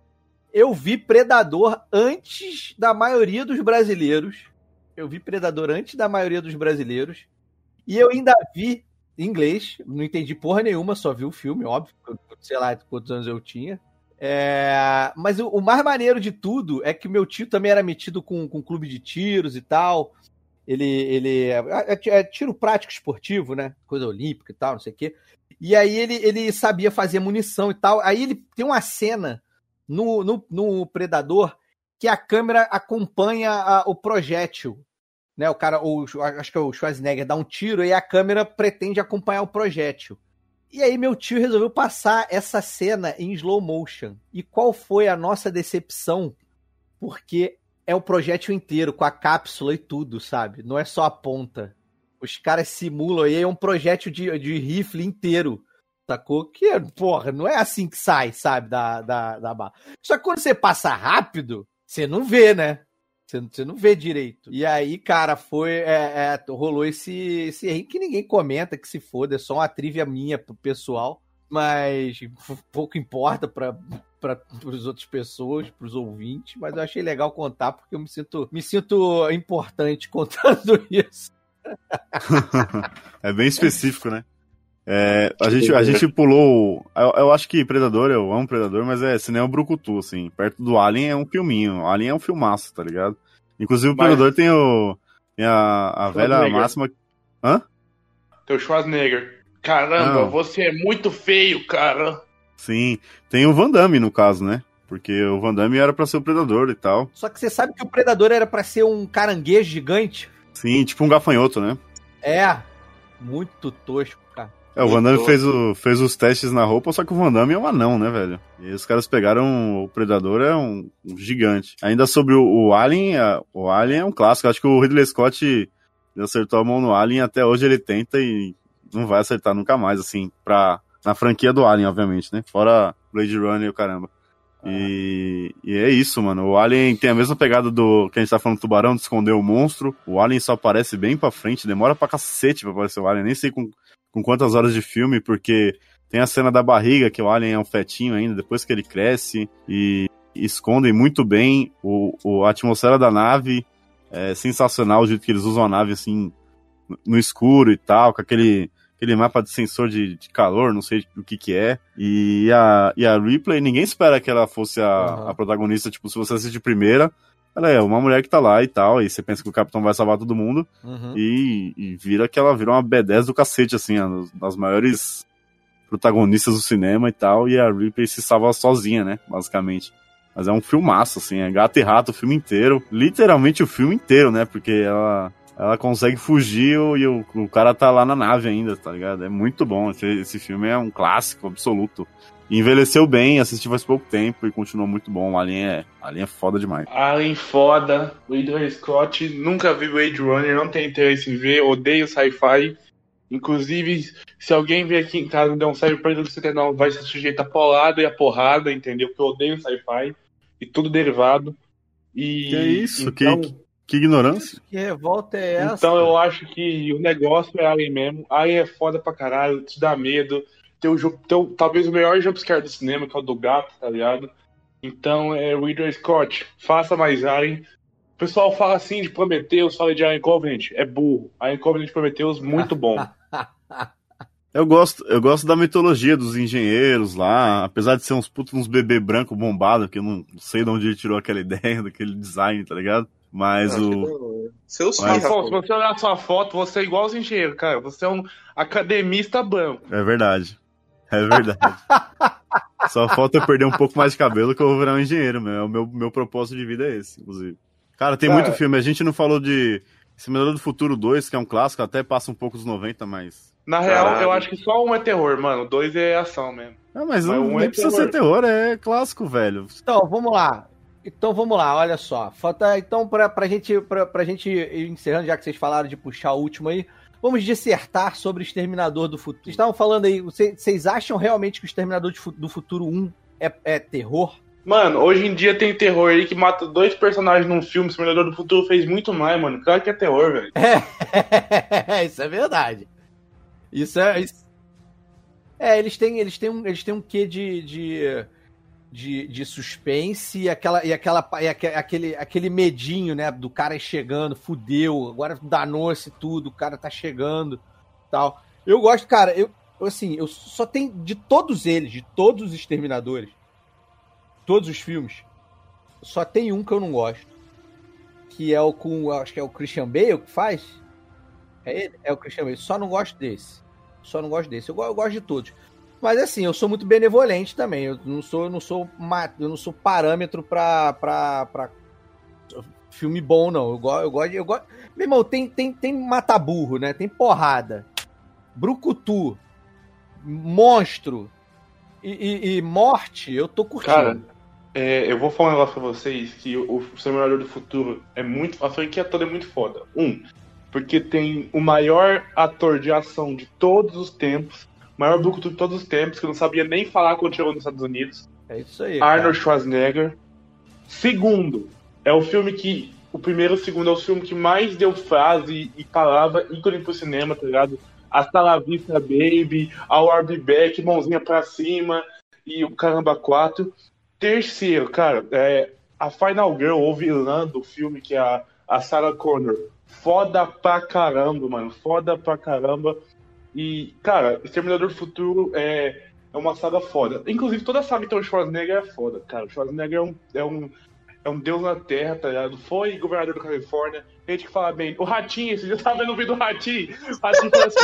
Eu vi Predador antes da maioria dos brasileiros. Eu vi Predador antes da maioria dos brasileiros. E eu ainda vi em inglês. Não entendi porra nenhuma, só vi o filme, óbvio. Sei lá quantos anos eu tinha. É, mas o, mais maneiro de tudo é que meu tio também era metido com, com clube de tiros e tal. Ele, ele é, é- é tiro prático esportivo, né? Coisa olímpica e tal, não sei o quê. E aí ele, ele sabia fazer munição e tal. Aí ele tem uma cena no, no, no Predador que a câmera acompanha a- o projétil. Né, o cara, o, acho que é o Schwarzenegger dá um tiro e a câmera pretende acompanhar o projétil. E aí meu tio resolveu passar essa cena em slow motion. E qual foi a nossa decepção? Porque é o projétil inteiro, com a cápsula e tudo, sabe? Não é só a ponta. Os caras simulam e aí é um projétil de, de rifle inteiro. Sacou? Que, porra, não é assim que sai, sabe, da, da, da bala. Só que quando você passa rápido, você não vê, né? Você, não vê direito. E aí, cara, foi. é, é, rolou esse, esse erro que ninguém comenta, que se foda, é só uma trivia minha pro pessoal. Mas pouco importa para para as outras pessoas, para os ouvintes, mas eu achei legal contar porque eu me sinto me sinto importante contando isso. é bem específico, né? É, a, gente, a gente pulou. Eu, eu acho que Predador, eu amo Predador, mas é cinema brucutu, assim. Perto do Alien é um filminho. Alien é um filmaço, tá ligado? Inclusive o Mas- Predador tem, o, tem a, a velha máxima. Hã? Teu Schwarzenegger. Caramba, Não. você é muito feio, cara. Sim. Tem o Van Damme, no caso, né? Porque o Van Damme era pra ser o Predador e tal. Só que você sabe que o predador era para ser um caranguejo gigante? Sim, tipo um gafanhoto, né? É, muito tosco. É, o Van Damme fez, o- fez os testes na roupa, só que o Van Damme é um anão, né, velho? E os caras pegaram o Predador, é um, um gigante. Ainda sobre o, o Alien, a- o Alien é um clássico. Acho que o Ridley Scott acertou a mão no Alien, até hoje ele tenta e não vai acertar nunca mais, assim, pra, na franquia do Alien, obviamente, né? Fora Blade Runner e o caramba. E, e é isso, mano. O Alien tem a mesma pegada do que a gente tá falando do tubarão, de esconder o monstro. O Alien só aparece bem pra frente, demora pra cacete pra aparecer o Alien. Nem sei com, com quantas horas de filme, porque tem a cena da barriga, que o Alien é um fetinho ainda, depois que ele cresce, e escondem muito bem o, o- a atmosfera da nave. É sensacional o jeito que eles usam a nave assim, no- escuro e tal, com aquele, aquele mapa de sensor de, de calor, não sei o que que é. E a, e a Ripley, ninguém espera que ela fosse a, a protagonista, tipo, se você assiste de primeira, ela é uma mulher que tá lá e tal, e você pensa que o capitão vai salvar todo mundo, Uhum. e, e vira que ela vira uma B10 do cacete, assim, das maiores protagonistas do cinema e tal, e a Ripley se salva sozinha, né, basicamente. Mas é um filmaço, assim, é gato e rato o filme inteiro, literalmente o filme inteiro, né, porque ela, ela consegue fugir e o, o cara tá lá na nave ainda, tá ligado? É muito bom, esse, esse filme é um clássico absoluto. Envelheceu bem, assisti faz pouco tempo e continuou muito bom. O Alien é, Alien é foda demais. Alien foda, Ridley Scott, nunca vi Blade Runner, não tenho interesse em ver, odeio sci-fi. Inclusive, se alguém vier aqui em casa e der um cyberpunk do 79, vai ser sujeito a polada e a porrada, entendeu? Porque eu odeio sci-fi e tudo derivado. E, Que isso? Então, que, que ignorância. Que revolta é essa? então eu acho que o negócio é Alien mesmo. Alien é foda pra caralho, te dá medo. Tem o, tem o- talvez o melhor jumpscare do cinema, que é o do gato, tá ligado? Então é Ridley Scott, faça mais Alien. O pessoal fala assim de Prometheus, fala de Alien Covenant, é burro. Alien Covenant de Prometheus, muito bom. Eu gosto, eu gosto da mitologia dos engenheiros lá, apesar de ser uns putos, uns bebê branco bombado, que eu não sei de onde ele tirou aquela ideia, daquele design, tá ligado? Mas o. hora. Seus Mas- Afonso, se você olhar a sua foto, você é igual os engenheiros, cara. Você é um academista branco. É verdade. É verdade. Só falta eu perder um pouco mais de cabelo que eu vou virar um engenheiro, meu. O meu, meu propósito de vida é esse, inclusive. Cara, tem Cara- muito filme. A gente não falou de Exterminador do Futuro 2, que é um clássico, até passa um pouco dos 90, mas. Na real, Caralho. eu acho que só um é terror, mano. O dois é ação mesmo. Ah, mas, Mas não, um nem é precisa terror. ser terror, é clássico, velho. Então, vamos lá. Então, vamos lá, olha só. Falta, então, pra, pra, gente, pra, pra gente ir encerrando, já que vocês falaram de puxar o último aí, vamos dissertar sobre o Exterminador do Futuro. Vocês estavam falando aí, vocês, acham realmente que o Exterminador do Futuro 1 é, é terror? Mano, hoje em dia tem terror aí que mata dois personagens num filme. O Exterminador do Futuro fez muito mais, mano. Claro que é terror, velho. isso é verdade. Isso é. isso- É, eles têm, eles têm um, eles têm um quê de, de, de, de suspense e, aquela, e, aquela, e aque- aquele, aquele medinho, né? Do cara chegando, fudeu, agora danou-se tudo, o cara tá chegando tal. Eu gosto, cara, eu, assim, eu só tenho de todos eles, de todos os exterminadores, todos os filmes, só tem um que eu não gosto. Que é o com. Acho que é o Christian Bale que faz. É ele? É o Christian Bale. Só não gosto desse. Só não gosto desse. Eu, eu gosto de todos. Mas assim, eu sou muito benevolente também. Eu não sou, eu não sou, eu não sou parâmetro pra, pra, pra filme bom, não. Eu gosto, eu gosto, eu. Meu irmão, tem, tem, tem mata-burro, né? Tem porrada. Brucutu. Monstro. E, e- e morte, eu tô curtindo. Cara, é, eu vou falar um negócio pra vocês que o, o Exterminador do Futuro é muito. A franquia toda é muito foda. Um, porque tem o maior ator de ação de todos os tempos, maior brucutu de todos os tempos, que não sabia nem falar quando chegou nos Estados Unidos. é isso aí. cara. Arnold Schwarzenegger. Segundo, é o filme que. O primeiro e o segundo é o filme que mais deu frase e palavra ícone pro cinema, tá ligado? Hasta la vista, baby, I'll be back, mãozinha pra cima e o caramba 4. Terceiro, cara, é a Final Girl, ou vilã do filme, que é a, a Sarah Connor. Foda pra caramba, mano. Foda pra caramba. E, cara, Exterminador do Futuro é, é uma saga foda. Inclusive, toda a saga então, Schwarzenegger é foda, cara. Schwarzenegger é um, é um, é um deus na terra, tá ligado? Foi governador da Califórnia. Gente que fala bem. O Ratinho, dia eu tava vendo o vídeo do Ratinho. O Ratinho falou assim: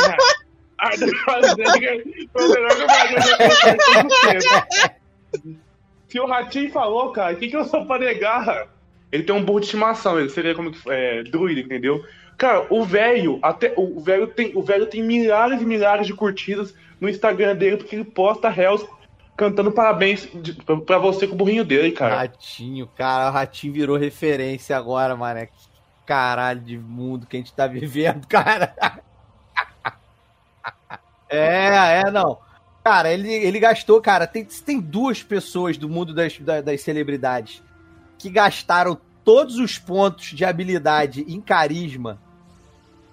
ah, Schwarzenegger foi o melhor governador da Califórnia. Se o Ratinho falou, cara, o que, que eu sou pra negar? Ele tem um burro de estimação, ele seria como é, druida, entendeu? Cara, o velho, até o velho tem, o velho tem milhares e milhares de curtidas no Instagram dele porque ele posta réus cantando parabéns pra você com o burrinho dele, cara. Ratinho, cara, o Ratinho virou referência agora, mano. Que caralho de mundo que a gente tá vivendo, cara. É, é, não. Cara, ele, ele gastou, cara, tem, tem duas pessoas do mundo das, da- das celebridades que gastaram todos os pontos de habilidade em carisma.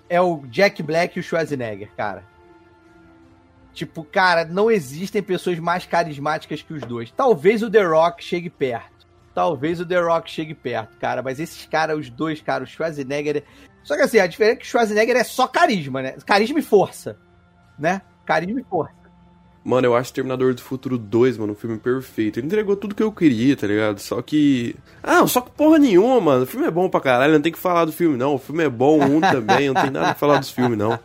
É o Jack Black e o Schwarzenegger, cara. Tipo, cara, não existem pessoas mais carismáticas que os dois. Talvez o The Rock chegue perto. Talvez o The Rock chegue perto, cara. Mas esses caras, os dois, cara, o Schwarzenegger. Só que assim, a diferença é que o Schwarzenegger é só carisma, né? Carisma e força. Né? Carisma e força. Mano, eu acho Terminador do Futuro 2, mano, um filme perfeito. Ele entregou tudo que eu queria, tá ligado? Só que. Ah, só que porra nenhuma, mano. O filme é bom pra caralho, não tem que falar do filme, não. O filme é bom, um também, não tem nada que falar dos filmes, não.